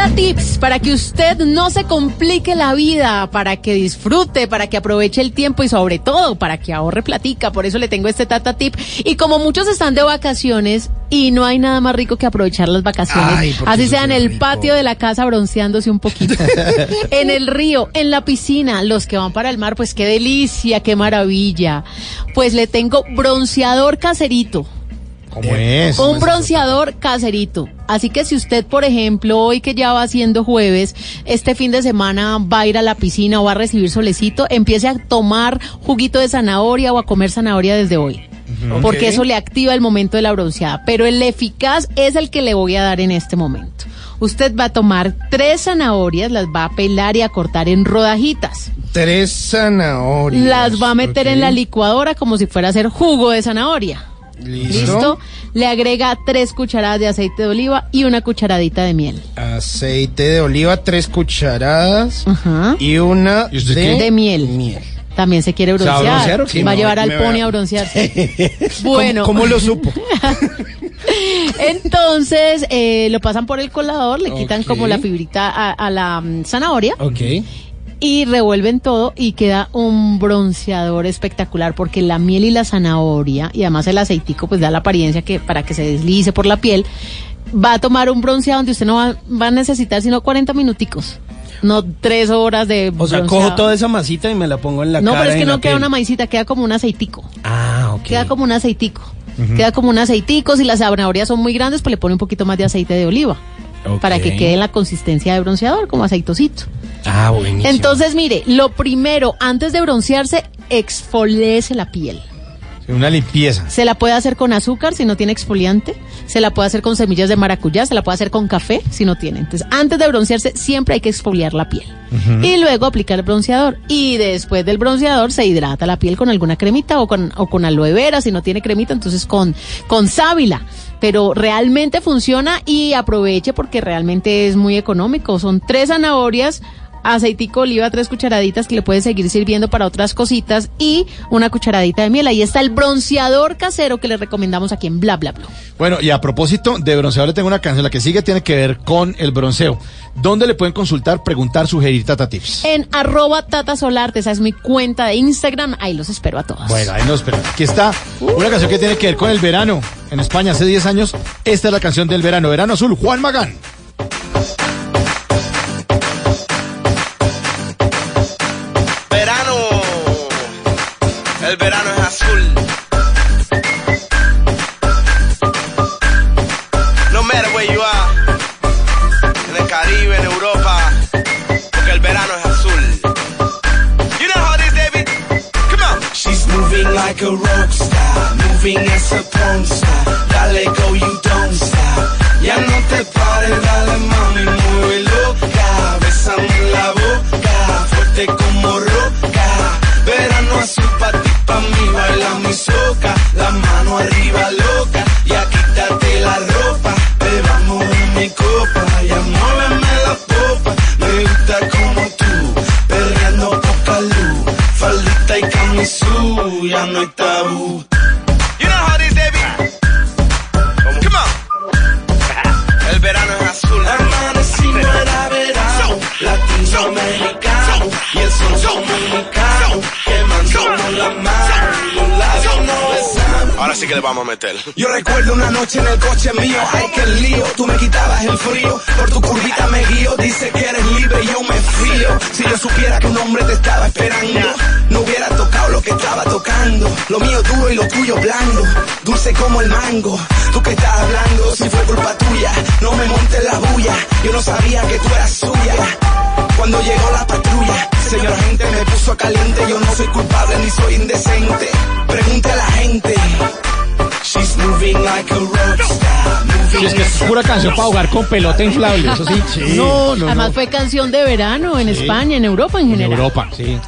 Tata Tips para que usted no se complique la vida, para que disfrute, para que aproveche el tiempo y sobre todo para que ahorre platica. Por eso le tengo este Tata Tip. Y como muchos están de vacaciones y no hay nada más rico que aprovechar las vacaciones, Ay, así sea en el rico. patio de la casa bronceándose un poquito, en el río, en la piscina, los que van para el mar, pues qué delicia, qué maravilla. Pues le tengo bronceador caserito. ¿Cómo es? Un bronceador caserito. Así que si usted, por ejemplo, hoy que ya va siendo jueves, este fin de semana va a ir a la piscina o va a recibir solecito, empiece a tomar juguito de zanahoria o a comer zanahoria desde hoy. Porque eso le activa el momento de la bronceada. Pero el eficaz es el que le voy a dar en este momento. Usted va a tomar tres zanahorias, las va a pelar y a cortar en rodajitas. Tres zanahorias. Las va a meter en la licuadora como si fuera a hacer jugo de zanahoria. Listo. ¿Listo? le agrega tres cucharadas de aceite de oliva y una cucharadita de miel. Aceite de oliva, tres cucharadas y una de, De miel. También se quiere ¿Se va a broncear. broncear o qué? Va a No, llevar al pony a broncearse. bueno. ¿Cómo, cómo lo supo? Entonces eh, lo pasan por el colador, le quitan como la fibrita a, a la mm, zanahoria Ok. Y revuelven todo y queda un bronceador espectacular porque la miel y la zanahoria y además el aceitico pues da la apariencia que para que se deslice por la piel va a tomar un bronceado donde usted no va, va a necesitar sino 40 minuticos. No tres horas de O sea, bronceado. cojo toda esa masita y me la pongo en la No, cara. pero es que no queda piel. una maicita, queda como un aceitico. Ah, ok. Queda como un aceitico. Queda como un aceitico. Si las zanahorias son muy grandes, pues le pone un poquito más de aceite de oliva. Para que quede en la consistencia de bronceador, como aceitosito. Ah, buenísimo. Entonces, mire, lo primero, antes de broncearse, exfoliese la piel. Una limpieza. Se la puede hacer con azúcar si no tiene exfoliante. Se la puede hacer con semillas de maracuyá. Se la puede hacer con café si no tiene. Entonces, antes de broncearse, siempre hay que exfoliar la piel. Y luego aplicar el bronceador. Y después del bronceador se hidrata la piel con alguna cremita o con, o con aloe vera. Si no tiene cremita, entonces con, con sábila. Pero realmente funciona y aproveche porque realmente es muy económico. Son tres zanahorias, aceitico de oliva, tres cucharaditas que le puede seguir sirviendo para otras cositas y una cucharadita de miel. Ahí está el bronceador casero que le recomendamos aquí en Bla Bla Bla. Bueno, y a propósito de bronceador, le tengo una canción. La que sigue tiene que ver con el bronceo. ¿Dónde le pueden consultar, preguntar, sugerir Tata Tips? En arroba Tata Solarte, esa es mi cuenta de Instagram. Ahí los espero a todos. Bueno, ahí nos esperamos. Aquí está una canción que tiene que ver con el verano. En España hace 10 años, esta es la canción del verano. Verano Azul, Juan Magán. El verano es azul. No matter where you are, en el Caribe, en Europa, porque el verano es azul. You know how it is, David? Come on. She's moving like a rock star, moving as a porn star. Dale go, you don't stop. Ya no te pares, dale mami, mueve loca. Bésame en la boca, fuerte como roca. Pa' mí, baila mi soca. La mano arriba loca, ya quítate la ropa. Bebamos mi copa, ya muéveme la popa. Me gusta como tú, perreando poca luz. Faldita y camisú, ya no hay tabú. You know how it is, David? Come on. El verano es azul. Amanecimos era verano, latinoamericano, y el sol dominicano, Ahora sí que le vamos a meter. Yo recuerdo una noche en el coche mío, ay que lío, tú me quitabas el frío, por tu curvita me guío, dice que eres libre y yo me frío. Si yo supiera que un hombre te estaba esperando, no hubiera tocado lo que estaba tocando. Lo mío duro y lo tuyo blando, dulce como el mango. Tú que estás hablando, si fue culpa tuya, no me montes la bulla, yo no sabía que tú eras suya. Cuando llegó la patrulla, señor agente me puso caliente, yo no soy culpable ni soy indecente. Pregunte a la gente. She's moving like a rockstar. Y es que es pura canción para jugar con pelota inflable, eso sí. No, no, Además fue canción de verano en España, en Europa en general. Europa, sí.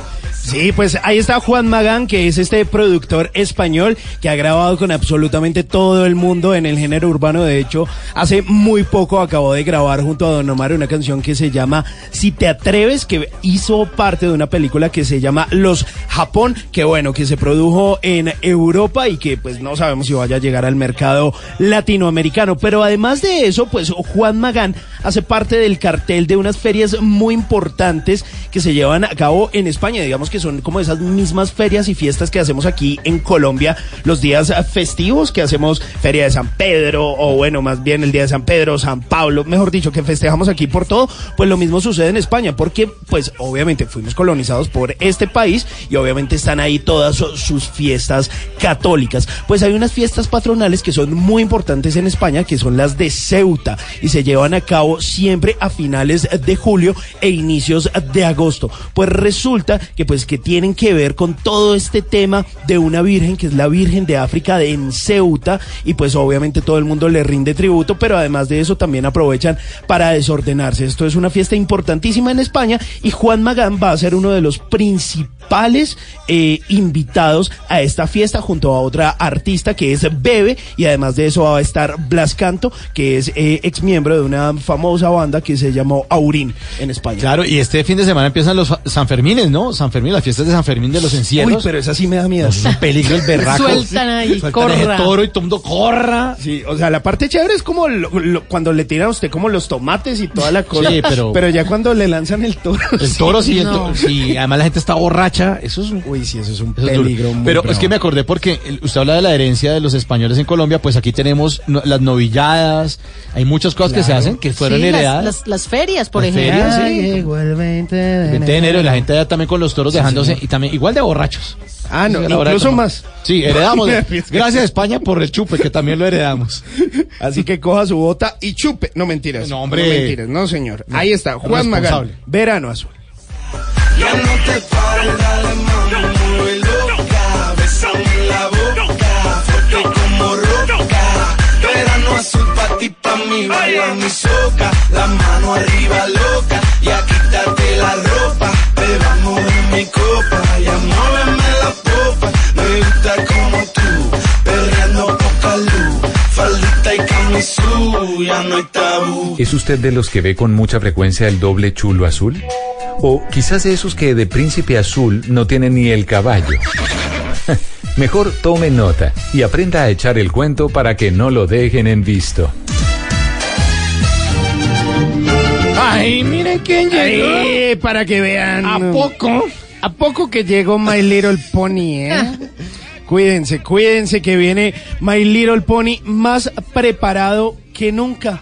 Sí, pues ahí está Juan Magán, que es este productor español que ha grabado con absolutamente todo el mundo en el género urbano. De hecho, hace muy poco acabó de grabar junto a Don Omar una canción que se llama Si te atreves, que hizo parte de una película que se llama Los Japón, que bueno, que se produjo en Europa y que pues no sabemos si vaya a llegar al mercado latinoamericano. Pero además de eso, pues Juan Magán hace parte del cartel de unas ferias muy importantes que se llevan a cabo en España. Digamos que son como esas mismas ferias y fiestas que hacemos aquí en Colombia los días festivos, que hacemos Feria de San Pedro, o bueno, más bien el Día de San Pedro, San Pablo, mejor dicho, que festejamos aquí por todo. Pues lo mismo sucede en España, porque pues obviamente fuimos colonizados por este país y obviamente están ahí todas su- sus fiestas católicas. Pues hay unas fiestas patronales que son muy importantes en España, que son las de Ceuta, y se llevan a cabo siempre a finales de julio e inicios de agosto. Pues resulta que pues pues que tienen que ver con todo este tema de una virgen que es la Virgen de África de en Ceuta y pues obviamente todo el mundo le rinde tributo, pero además de eso también aprovechan para desordenarse. Esto es una fiesta importantísima en España y Juan Magán va a ser uno de los principales eh, invitados a esta fiesta junto a otra artista que es Bebe y además de eso va a estar Blas Canto, que es eh, ex miembro de una famosa banda que se llamó Aurín en España. Claro, y este fin de semana empiezan los San Fermines, ¿no? San Fermín, las fiestas de San Fermín de los encierros. Uy, pero esa sí me da miedo. Es un peligro el berraco. Sueltan ahí, Sueltan ese corra. toro y todo el mundo corra. Sí, o sea, la parte chévere es como lo- lo- cuando le tiran a usted como los tomates y toda la cosa. Sí, pero- ya cuando le lanzan el toro. El toro sí, el No. toro, sí, además la gente está borracha, eso es un Uy, sí, eso es un es peligro. muy Pero es que me acordé porque el- usted habla de la herencia de los españoles en Colombia, pues aquí tenemos no- las novilladas, hay muchas cosas que se hacen que fueron Sí, heredadas. las- las ferias, por Las ejemplo. ferias, sí. llegó el 20 de 20 de enero y la gente allá también con los toros Sí, dejándose y también igual de borrachos. Ah, no, la incluso tomar. más. Sí, heredamos. Gracias a España por el chupe, que también lo heredamos. Así que coja su bota y chupe. No mentiras. No, hombre. No mentiras, no, señor. Ahí está, Juan Magán. responsable. Verano azul. Ya no te dale mami, mueve loca, la boca, fuerte como roca, verano azul pa' ti, pa' mí, baila mi soca, la mano arriba loca, ya quítate la ropa, bebamos de mi copa, ya muéveme la popa, me gusta como tú, perreando poca luz, faldita y camisú, ya no hay tabú. ¿Es usted de los que ve con mucha frecuencia el doble chulo azul? O quizás de esos que de príncipe azul no tienen ni el caballo. Mejor tome nota y aprenda a echar el cuento para que no lo dejen en visto. Ay, miren quién llegó. para que vean. ¿A poco? ¿A poco que llegó My Little Pony, eh? cuídense, cuídense que viene My Little Pony más preparado que nunca.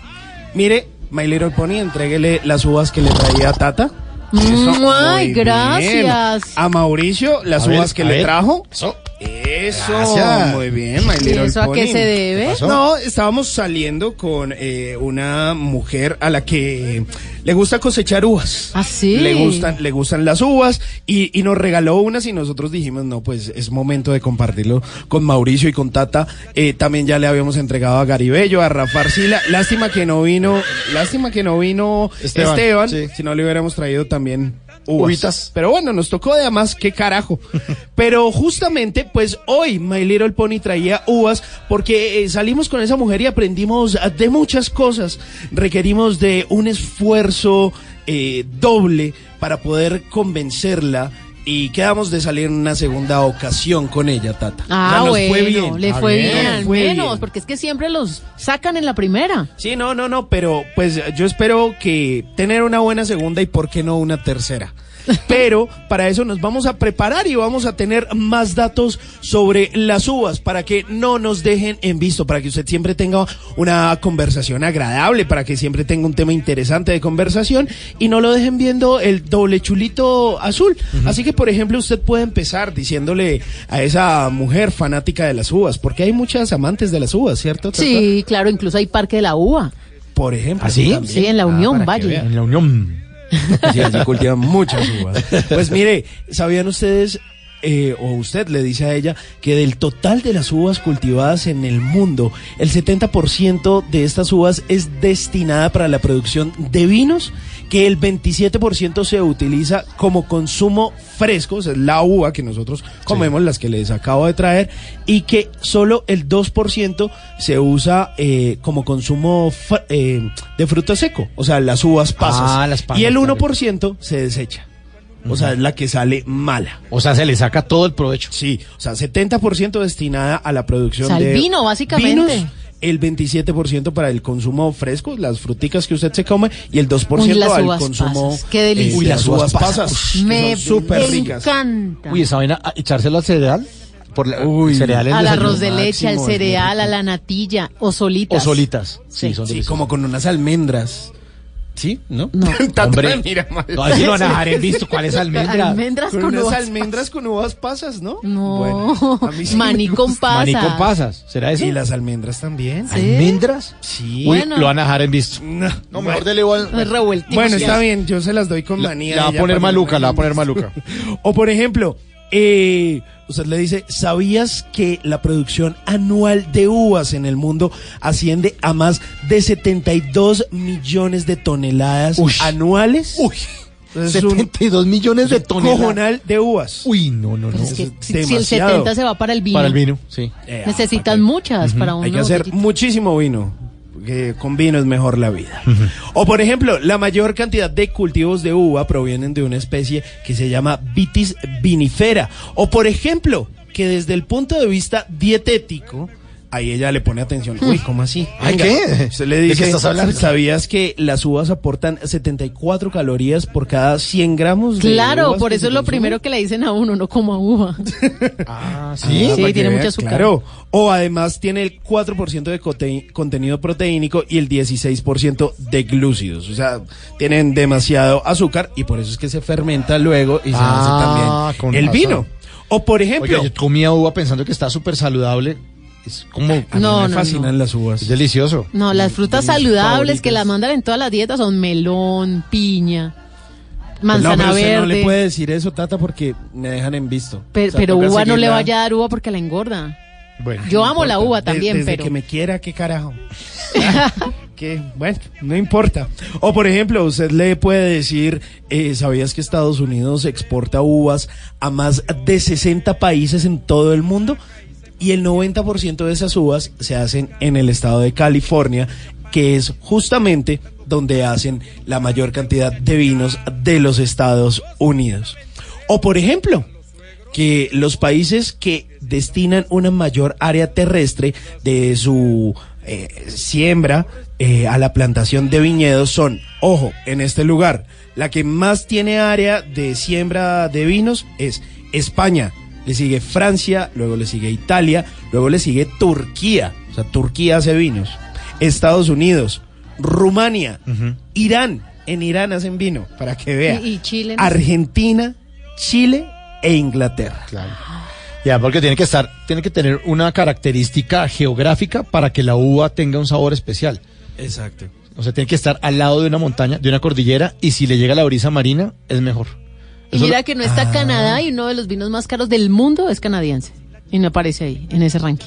Mire, My Little Pony, entréguele las uvas que le traía a Tata. Eso, Ay, bien. gracias. A Mauricio, las A ver, uvas que le ver. trajo. Eso. Eso, Gracias. muy bien, My ¿Y eso a qué se debe? No, estábamos saliendo con eh, una mujer a la que le gusta cosechar uvas. ¿Ah, sí? Le gustan, le gustan las uvas y, y nos regaló unas y nosotros dijimos, no, pues es momento de compartirlo con Mauricio y con Tata. Eh, también ya le habíamos entregado a Garibello, a Rafa Arcila. Lástima que no vino, lástima que no vino Esteban, Esteban, sí. si no le hubiéramos traído también uvas. Uvitas. Pero bueno, nos tocó de más, qué carajo. Pero justamente, pues hoy My Little Pony traía uvas porque eh, salimos con esa mujer y aprendimos de muchas cosas. Requerimos de un esfuerzo eh, doble para poder convencerla. Y quedamos de salir en una segunda ocasión con ella, Tata. Ah, O sea, bueno, fue bien. le Ah, fue bien, nos al fue menos, bien. porque es que siempre los sacan en la primera. Sí, no, no, no, pero pues yo espero que tener una buena segunda y por qué no una tercera. Pero para eso nos vamos a preparar y vamos a tener más datos sobre las uvas para que no nos dejen en visto, para que usted siempre tenga una conversación agradable, para que siempre tenga un tema interesante de conversación y no lo dejen viendo el doble chulito azul. Así que, por ejemplo, usted puede empezar diciéndole a esa mujer fanática de las uvas, porque hay muchas amantes de las uvas, ¿cierto? Sí, claro, incluso hay Parque de la Uva. Por ejemplo. ¿Ah, sí? Sí, en la Ah, Unión Valle. vean. En la Unión. Sí, allí cultivan muchas uvas. Pues mire, ¿sabían ustedes, eh, o usted le dice a ella, que del total de las uvas cultivadas en el mundo, el 70% de estas uvas es destinada para la producción de vinos, que el 27% se utiliza como consumo fresco, o sea, la uva que nosotros comemos, las que les acabo de traer, y que solo el 2% se usa eh, como consumo eh, de fruto seco, o sea, las uvas pasas. Ah, las pasas, y el claro. 1% se desecha. O sea, es la que sale mala. O sea, se le saca todo el provecho. Sí, o sea, 70% destinada a la producción O sea, el de vino, básicamente. vinos, el 27% para el consumo fresco, las fruticas que usted se come, y el 2% Uy, al consumo pasas, qué delicia. eh, Uy, de las uvas pasas. Me son súper ricas. encanta. Uy, esa vaina, ¿a- echárselo al cereal. Por la, Uy. Al arroz de leche, al máximo, cereal, a la natilla o solitas. O solitas. Sí, Sí. son Sí, deliciosas. como con unas almendras. ¿Sí? ¿No? No. Hombre, mira mal. no, así lo van a dejar en visto. ¿Cuál es almendra? Almendras Con con unas uvas. almendras con uvas pasas, ¿no? No, Bueno, a mí sí maní me con pasas. Maní con pasas. ¿Será eso? Y las almendras también. Sí. ¿Almendras? Sí. Uy, Bueno. lo van a dejar en visto. No, No, mejor dele igual. Es revueltivo. Bueno, está bien, yo se las doy con manía. la va a poner maluca, la va a poner maluca. O por ejemplo, eh, usted le dice, ¿sabías que la producción anual de uvas en el mundo asciende a más de 72 millones de toneladas Uy. anuales? Uy, Es un 72 millones de toneladas. cojonal de uvas. Uy, no, no, no. Pues es que es si, si el demasiado. 70 se va para el vino, Para el vino, sí. Eh, necesitas muchas para un Hay que hacer muchísimo vino. Que con vino es mejor la vida. O por ejemplo, la mayor cantidad de cultivos de uva provienen de una especie que se llama Vitis vinifera. O por ejemplo, que desde el punto de vista dietético, ahí ella le pone atención. Uy, ¿cómo así? Ay. ¿qué? Usted le ¿De dice, qué estás hablando? ¿sabías que las uvas aportan 74 calorías por cada 100 gramos? de Claro, uvas por que eso se es lo consumen? primero que le dicen a uno, no como a uva. Ah, Sí, Sí, para que tiene mucho azúcar. Claro. O además tiene el 4% de cote- contenido proteínico y el 16% de glúcidos. O sea, tienen demasiado azúcar y por eso es que se fermenta luego y se Ah, hace con también el razón. vino. O por ejemplo, Oiga, yo comía uva pensando que está súper saludable. Es como... a mí No, me no, fascinan las uvas. Es delicioso. No, las frutas de mis saludables que las mandan en todas las dietas son melón, piña, no, manzana pero usted verde. no le puede decir eso, Tata, porque me dejan en visto. Pe- O sea, pero uva no le vaya a dar uva porque la engorda. Bueno. Yo amo la uva también, desde pero que me quiera, qué carajo. que bueno, no importa. O por ejemplo, usted le puede decir, eh, ¿sabías que Estados Unidos exporta uvas a más de 60 países en todo el mundo? Y el 90% de esas uvas se hacen en el estado de California, que es justamente donde hacen la mayor cantidad de vinos de los Estados Unidos. O por ejemplo, que los países que destinan una mayor área terrestre de su eh, siembra eh, a la plantación de viñedos son, ojo, en este lugar, la que más tiene área de siembra de vinos es España, le sigue Francia, luego le sigue Italia, luego le sigue Turquía, o sea, Turquía hace vinos, Estados Unidos, Rumania, Irán, en Irán hacen vino, para que vea, Y, y Chile. no. Argentina, Chile e Inglaterra. Claro. Ya, porque tiene que estar, tiene que tener una característica geográfica para que la uva tenga un sabor especial. Exacto. O sea, tiene que estar al lado de una montaña, de una cordillera, y si le llega la brisa marina, es mejor. Y Eso mira lo- que no está Ah. Canadá y uno de los vinos más caros del mundo es canadiense. Y no aparece ahí, en ese ranking.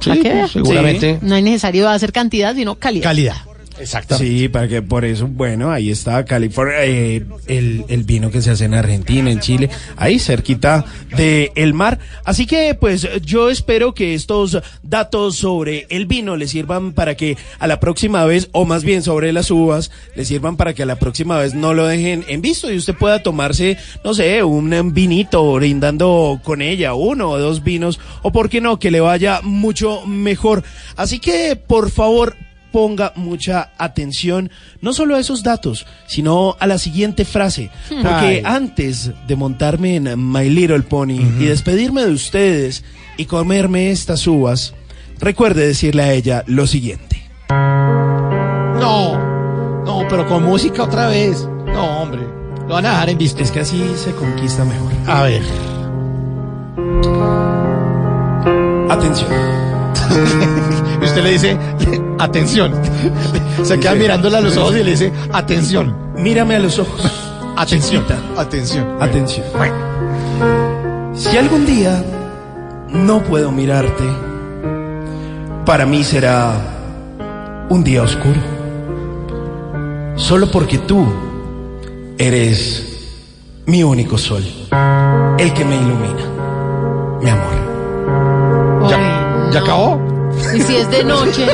Sí, ¿Para qué pues, seguramente. No es necesario hacer cantidad, sino calidad. Calidad. Exactamente. Sí, para que por eso, bueno, ahí está California, eh, el, el vino que se hace en Argentina, en Chile, ahí cerquita del el mar. Así que, pues, yo espero que estos datos sobre el vino le sirvan para que a la próxima vez, o más bien sobre las uvas, le sirvan para que a la próxima vez no lo dejen en visto y usted pueda tomarse, no sé, un vinito brindando con ella, uno o dos vinos, o por qué no, que le vaya mucho mejor. Así que, por favor, ponga mucha atención no solo a esos datos, sino a la siguiente frase. Porque Ay. antes de montarme en My Little Pony y despedirme de ustedes y comerme estas uvas, recuerde decirle a ella lo siguiente. No, no, pero con música otra vez. No, hombre. Lo van a dejar en visto. Es que así se conquista mejor. A ver. Atención. Usted le dice, atención. Se queda mirándola a los ojos y le dice, atención. Mírame a los ojos. Atención. Chiquita. Atención. Atención. Si algún día no puedo mirarte, para mí será un día oscuro. Solo porque tú eres mi único sol, el que me ilumina, mi amor. ¿Ya, ¿Ya acabó? Y si es de noche.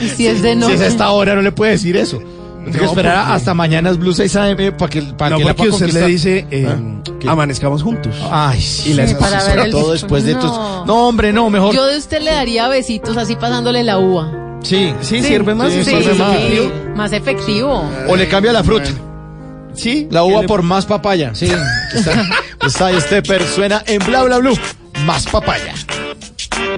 y si es de Si noche. es a esta hora, no le puede decir eso. Tiene que esperar porque- hasta mañana es Blue 6 AM para que, para No, que la porque pueda usted le dice, eh, ¿Ah? Amanezcamos juntos. Ay, sí, Y la Sí, para ver el- todo después de No. tus... No, hombre, no, mejor. Yo de usted le daría besitos así pasándole la uva. Sí, Sí, sirve más, sí, más. más. más efectivo. O le cambia la fruta. Sí, La uva le- por más papaya. Sí. Está, está Stepper, suena en bla bla blue. Más papaya. No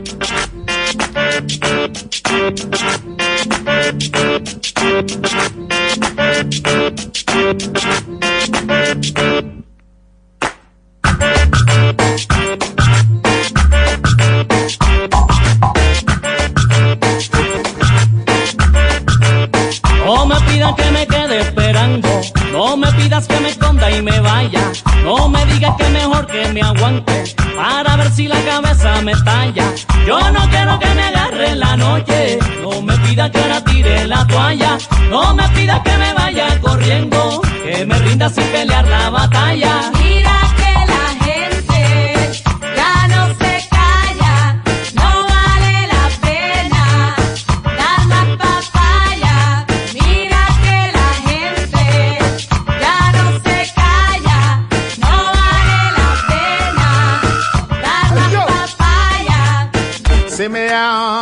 me pidas que me quede esperando, no me pidas que me esconda y me vaya, no me digas que mejor que me aguante para ver si la cabeza me talla. Yo no quiero que me agarre la noche, no me pidas que ahora tire la toalla, no me pidas que me vaya corriendo, que me rinda sin pelear la batalla. See me out.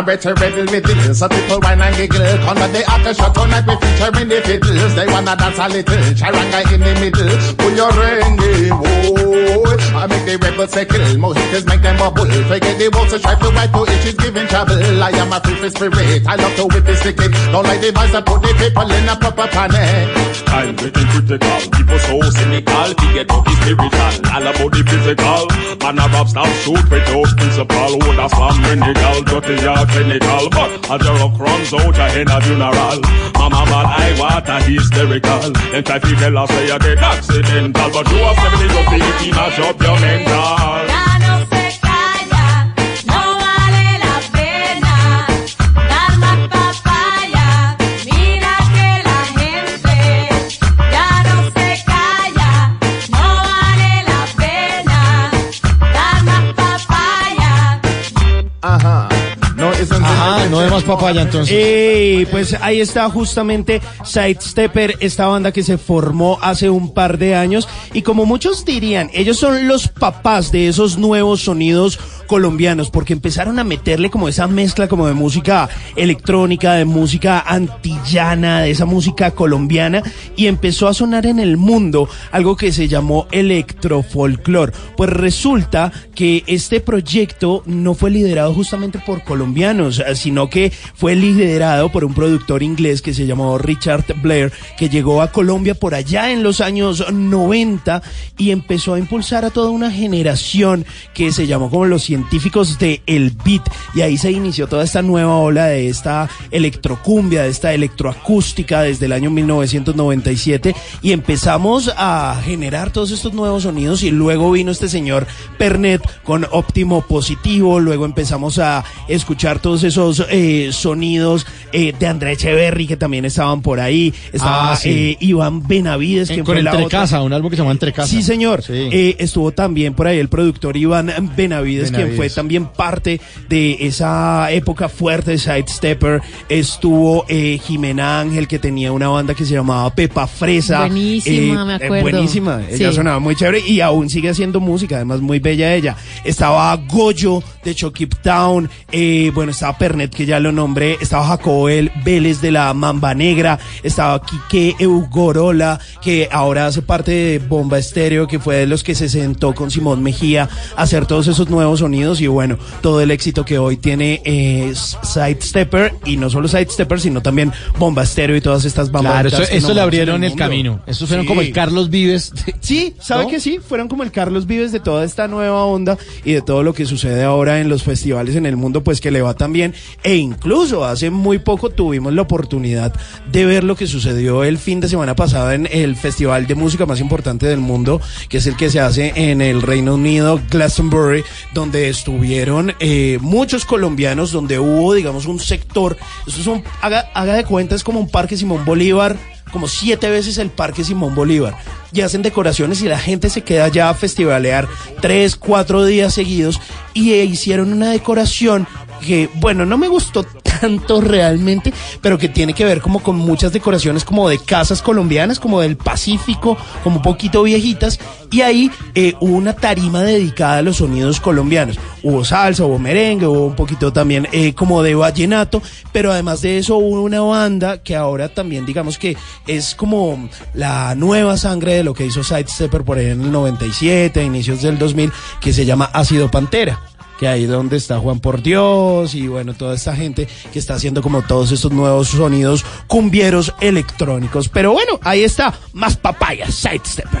I'm better ready with it. So people whine and giggle. Come on they after shot tonight we featuring the fiddles. They wanna dance a little. Charanga in the middle. Pull your ring, eh, whoa. I make the rebels say kill. Mojitos make them bubble. Forget the walls to strive to wipe to it. Giving trouble. I am a free spirit. I love to whip this wicked. Don't like the vice. I put the people in a proper panic. I'm getting critical. People so cynical. We get the spiritual. All about the physical. Man a rap stop shoot without principle. Who da slam medical. Dirty ya clinical. But a rock runs out in a funeral. Mama I want a hysterical. Then try to tell us say you get accidental. But you seven days of thinking mash up your mental. Papaya entonces. Eh, pues ahí está justamente Sidestepper, esta banda que se formó hace un par de años y como muchos dirían, ellos son los papás de esos nuevos sonidos colombianos porque empezaron a meterle como esa mezcla como de música electrónica, de música antillana, de esa música colombiana y empezó a sonar en el mundo algo que se llamó electrofolclor. Pues resulta que este proyecto no fue liderado justamente por colombianos, eh, sino que fue liderado por un productor inglés que se llamó Richard Blair, que llegó a Colombia por allá en los años 90 y empezó a impulsar a toda una generación que se llamó como los científicos de el beat y ahí se inició toda esta nueva ola de esta electrocumbia, de esta electroacústica desde el año 1997 y empezamos a generar todos estos nuevos sonidos y luego vino este señor Pernet con óptimo positivo, luego empezamos a escuchar todos esos eh, sonidos eh, de André Echeverry que también estaban por ahí, estaba Ah, sí. eh, Iván Benavides En- que con fue la Entre otra- Casa, un álbum que se llama Entre Casa. Sí, señor. Sí. Estuvo también por ahí el productor Iván Benavides, quien Fue también parte de esa época fuerte de Sidestepper. Estuvo eh, Jimena Ángel, que tenía una banda que se llamaba Pepa Fresa. Buenísima, Eh, me eh, acuerdo. buenísima. Ella Sí. sonaba muy chévere y aún sigue haciendo música, además muy bella ella. Estaba Goyo de Chokip Town. eh, bueno, estaba Pernet, que ya lo nombré. Estaba Jacobo El- Vélez de la Mamba Negra. Estaba Quique Eugorola, que ahora hace parte de Bomba Estéreo, que fue de los que se sentó con Simón Mejía a hacer todos esos nuevos sonidos. Y bueno, todo el éxito que hoy tiene eh, Sidestepper. Y no solo Sidestepper, sino también Bomba Estéreo y todas estas bandas. Claro, eso, eso le abrieron el camino. Esos fueron Sí. como el Carlos Vives. de- Sí, ¿sabe ¿No? que sí? Fueron como el Carlos Vives de toda esta nueva onda y de todo lo que sucede ahora en los festivales en el mundo, pues que le va tan bien. E incluso hace muy poco tuvimos la oportunidad de ver lo que sucedió el fin de semana pasado en el festival de música más importante del mundo, que es el que se hace en el Reino Unido, Glastonbury, donde estuvieron eh, muchos colombianos, donde hubo, digamos, un sector, eso es un, haga, haga de cuenta, es como un parque Simón Bolívar, como siete veces el Parque Simón Bolívar. Y hacen decoraciones y la gente se queda ya a festivalear tres, cuatro días seguidos y eh, hicieron una decoración que, bueno, no me gustó tanto realmente, pero que tiene que ver como con muchas decoraciones como de casas colombianas, como del Pacífico, como un poquito viejitas, y ahí eh, hubo una tarima dedicada a los sonidos colombianos. Hubo salsa, hubo merengue, hubo un poquito también eh, como de vallenato, pero además de eso hubo una banda que ahora también digamos que es como la nueva sangre de lo que hizo Sidestepper por ahí en el 97, a inicios del 2000, que se llama Ácido Pantera que ahí donde está Juan por Dios y bueno, toda esta gente que está haciendo como todos estos nuevos sonidos cumbieros electrónicos. Pero bueno, ahí está, más papaya, sidestepper.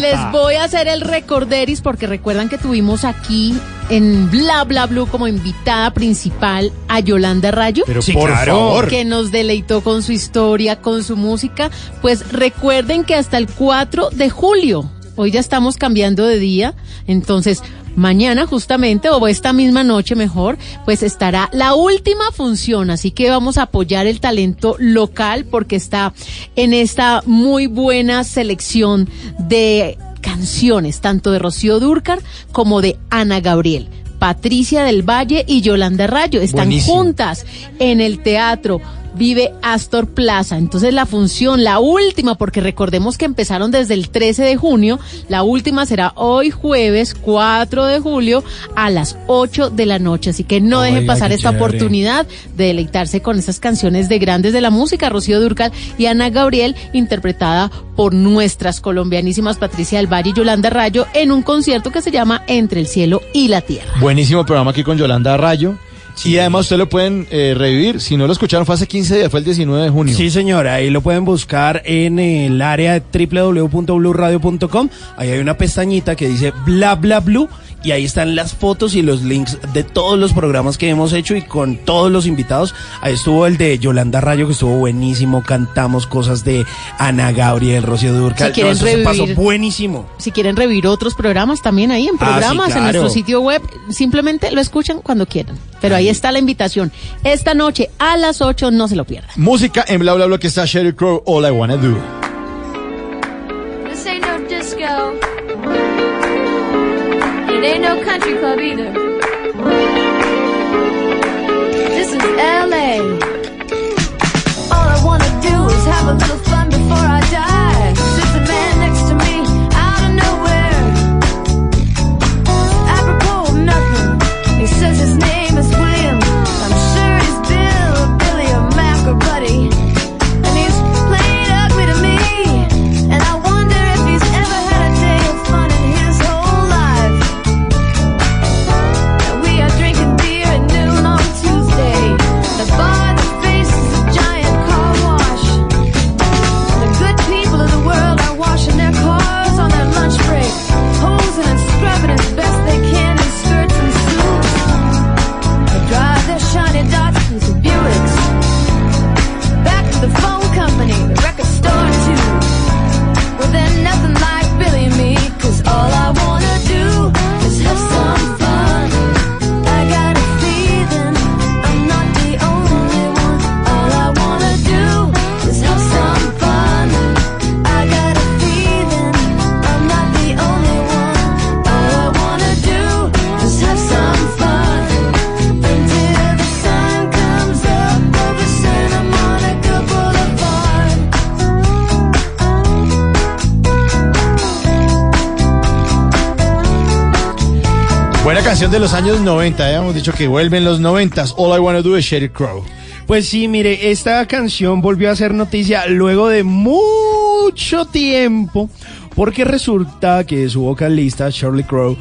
Les voy a hacer el recorderis porque recuerdan que tuvimos aquí en Bla Bla Blue como invitada principal a Yolanda Rayo. Pero Sí, por claro. favor. Que nos deleitó con su historia, con su música. Pues recuerden que hasta el 4 de julio, hoy ya estamos cambiando de día, entonces mañana justamente o esta misma noche mejor, pues estará la última función, así que vamos a apoyar el talento local porque está en esta muy buena selección de canciones, tanto de Rocío Dúrcar como de Ana Gabriel. Patricia del Valle y Yolanda Rayo están Buenísimo. juntas en el teatro. Vive Astor Plaza. Entonces la función, la última, porque recordemos que empezaron desde el 13 de junio, la última será hoy jueves 4 de julio a las 8 de la noche. Así que no dejen pasar esta chévere. oportunidad de deleitarse con esas canciones de grandes de la música, Rocío Durcal y Ana Gabriel, interpretada por nuestras colombianísimas Patricia del Valle y Yolanda Rayo en un concierto que se llama Entre el cielo y la tierra. Buenísimo programa aquí con Yolanda Rayo. Y además ustedes lo pueden eh, revivir. Si no lo escucharon, fue hace 15 días, fue el 19 de junio. Sí, señora, ahí lo pueden buscar en el área www.bluradio.com. Ahí hay una pestañita que dice bla bla blue y ahí están las fotos y los links de todos los programas que hemos hecho y con todos los invitados. Ahí estuvo el de Yolanda Rayo que estuvo buenísimo, cantamos cosas de Ana Gabriel, Rocío Durcal. Si quieren eso se pasó revivir- buenísimo. Si quieren revivir otros programas también ahí en Ah, sí, programas, en nuestro sitio web, simplemente lo escuchan cuando quieran. Pero ahí está la invitación. Esta noche a las 8 no se lo pierdan. Música en bla bla bla que está Sherry Crow, All I Wanna Do. Country club either. This is LA. All I wanna do is have a little fun de los años 90, ya hemos dicho que vuelven los 90. All I Wanna Do is Sherry Crow. Pues sí, mire, esta canción volvió a ser noticia luego de mucho tiempo, porque resulta que su vocalista, Shirley Crow,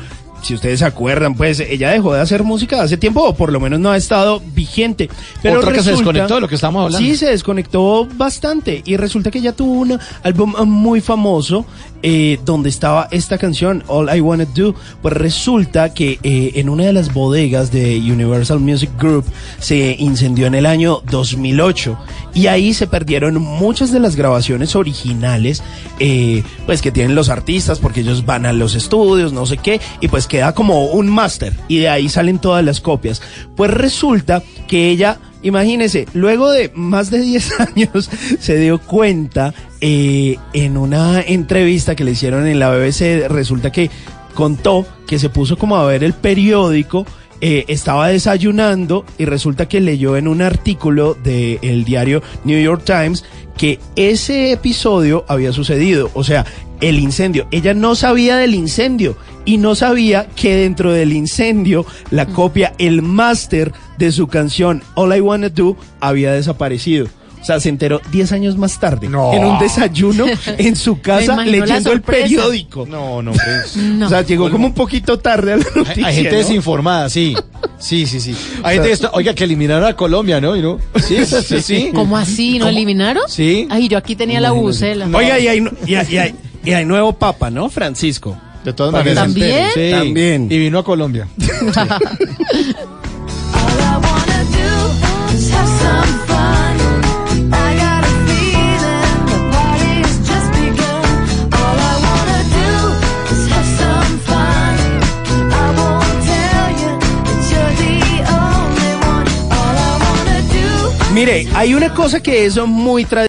si ustedes se acuerdan, pues ella dejó de hacer música hace tiempo, o por lo menos no ha estado vigente. Pero Otra que se resulta- desconectó de lo que estábamos hablando. Sí, se desconectó bastante y resulta que ella tuvo un álbum muy famoso eh, donde estaba esta canción, All I Wanna Do, pues resulta que eh, en una de las bodegas de Universal Music Group se incendió en el año 2008 y ahí se perdieron muchas de las grabaciones originales eh, pues que tienen los artistas porque ellos van a los estudios, no sé qué, y pues queda como un máster y de ahí salen todas las copias. Pues resulta que ella Imagínese, luego de más de 10 años se dio cuenta eh, en una entrevista que le hicieron en la BBC, resulta que contó que se puso como a ver el periódico, eh, estaba desayunando y resulta que leyó en un artículo del diario New York Times que ese episodio había sucedido, o sea, el incendio. Ella no sabía del incendio y no sabía que dentro del incendio la copia, el máster de su canción All I Wanna Do había desaparecido. O sea, se enteró 10 años más tarde, en un desayuno en su casa leyendo el periódico. No, no, pues. No. O sea, llegó como un poquito tarde a la Hay, noticia. hay gente ¿no? desinformada, sí. Sí, sí, sí. Hay sea- gente esto- oiga, que eliminaron a Colombia, ¿no? ¿Y no? Sí, sí, sí. ¿Cómo así? ¿No eliminaron? Sí. Ay, yo aquí tenía la bucela. Oiga, y hay, y, hay, y hay- y hay nuevo papa, ¿no? Francisco. De todas maneras. Sí. También. Y vino a Colombia. Mire, hay una cosa que es muy tradicional.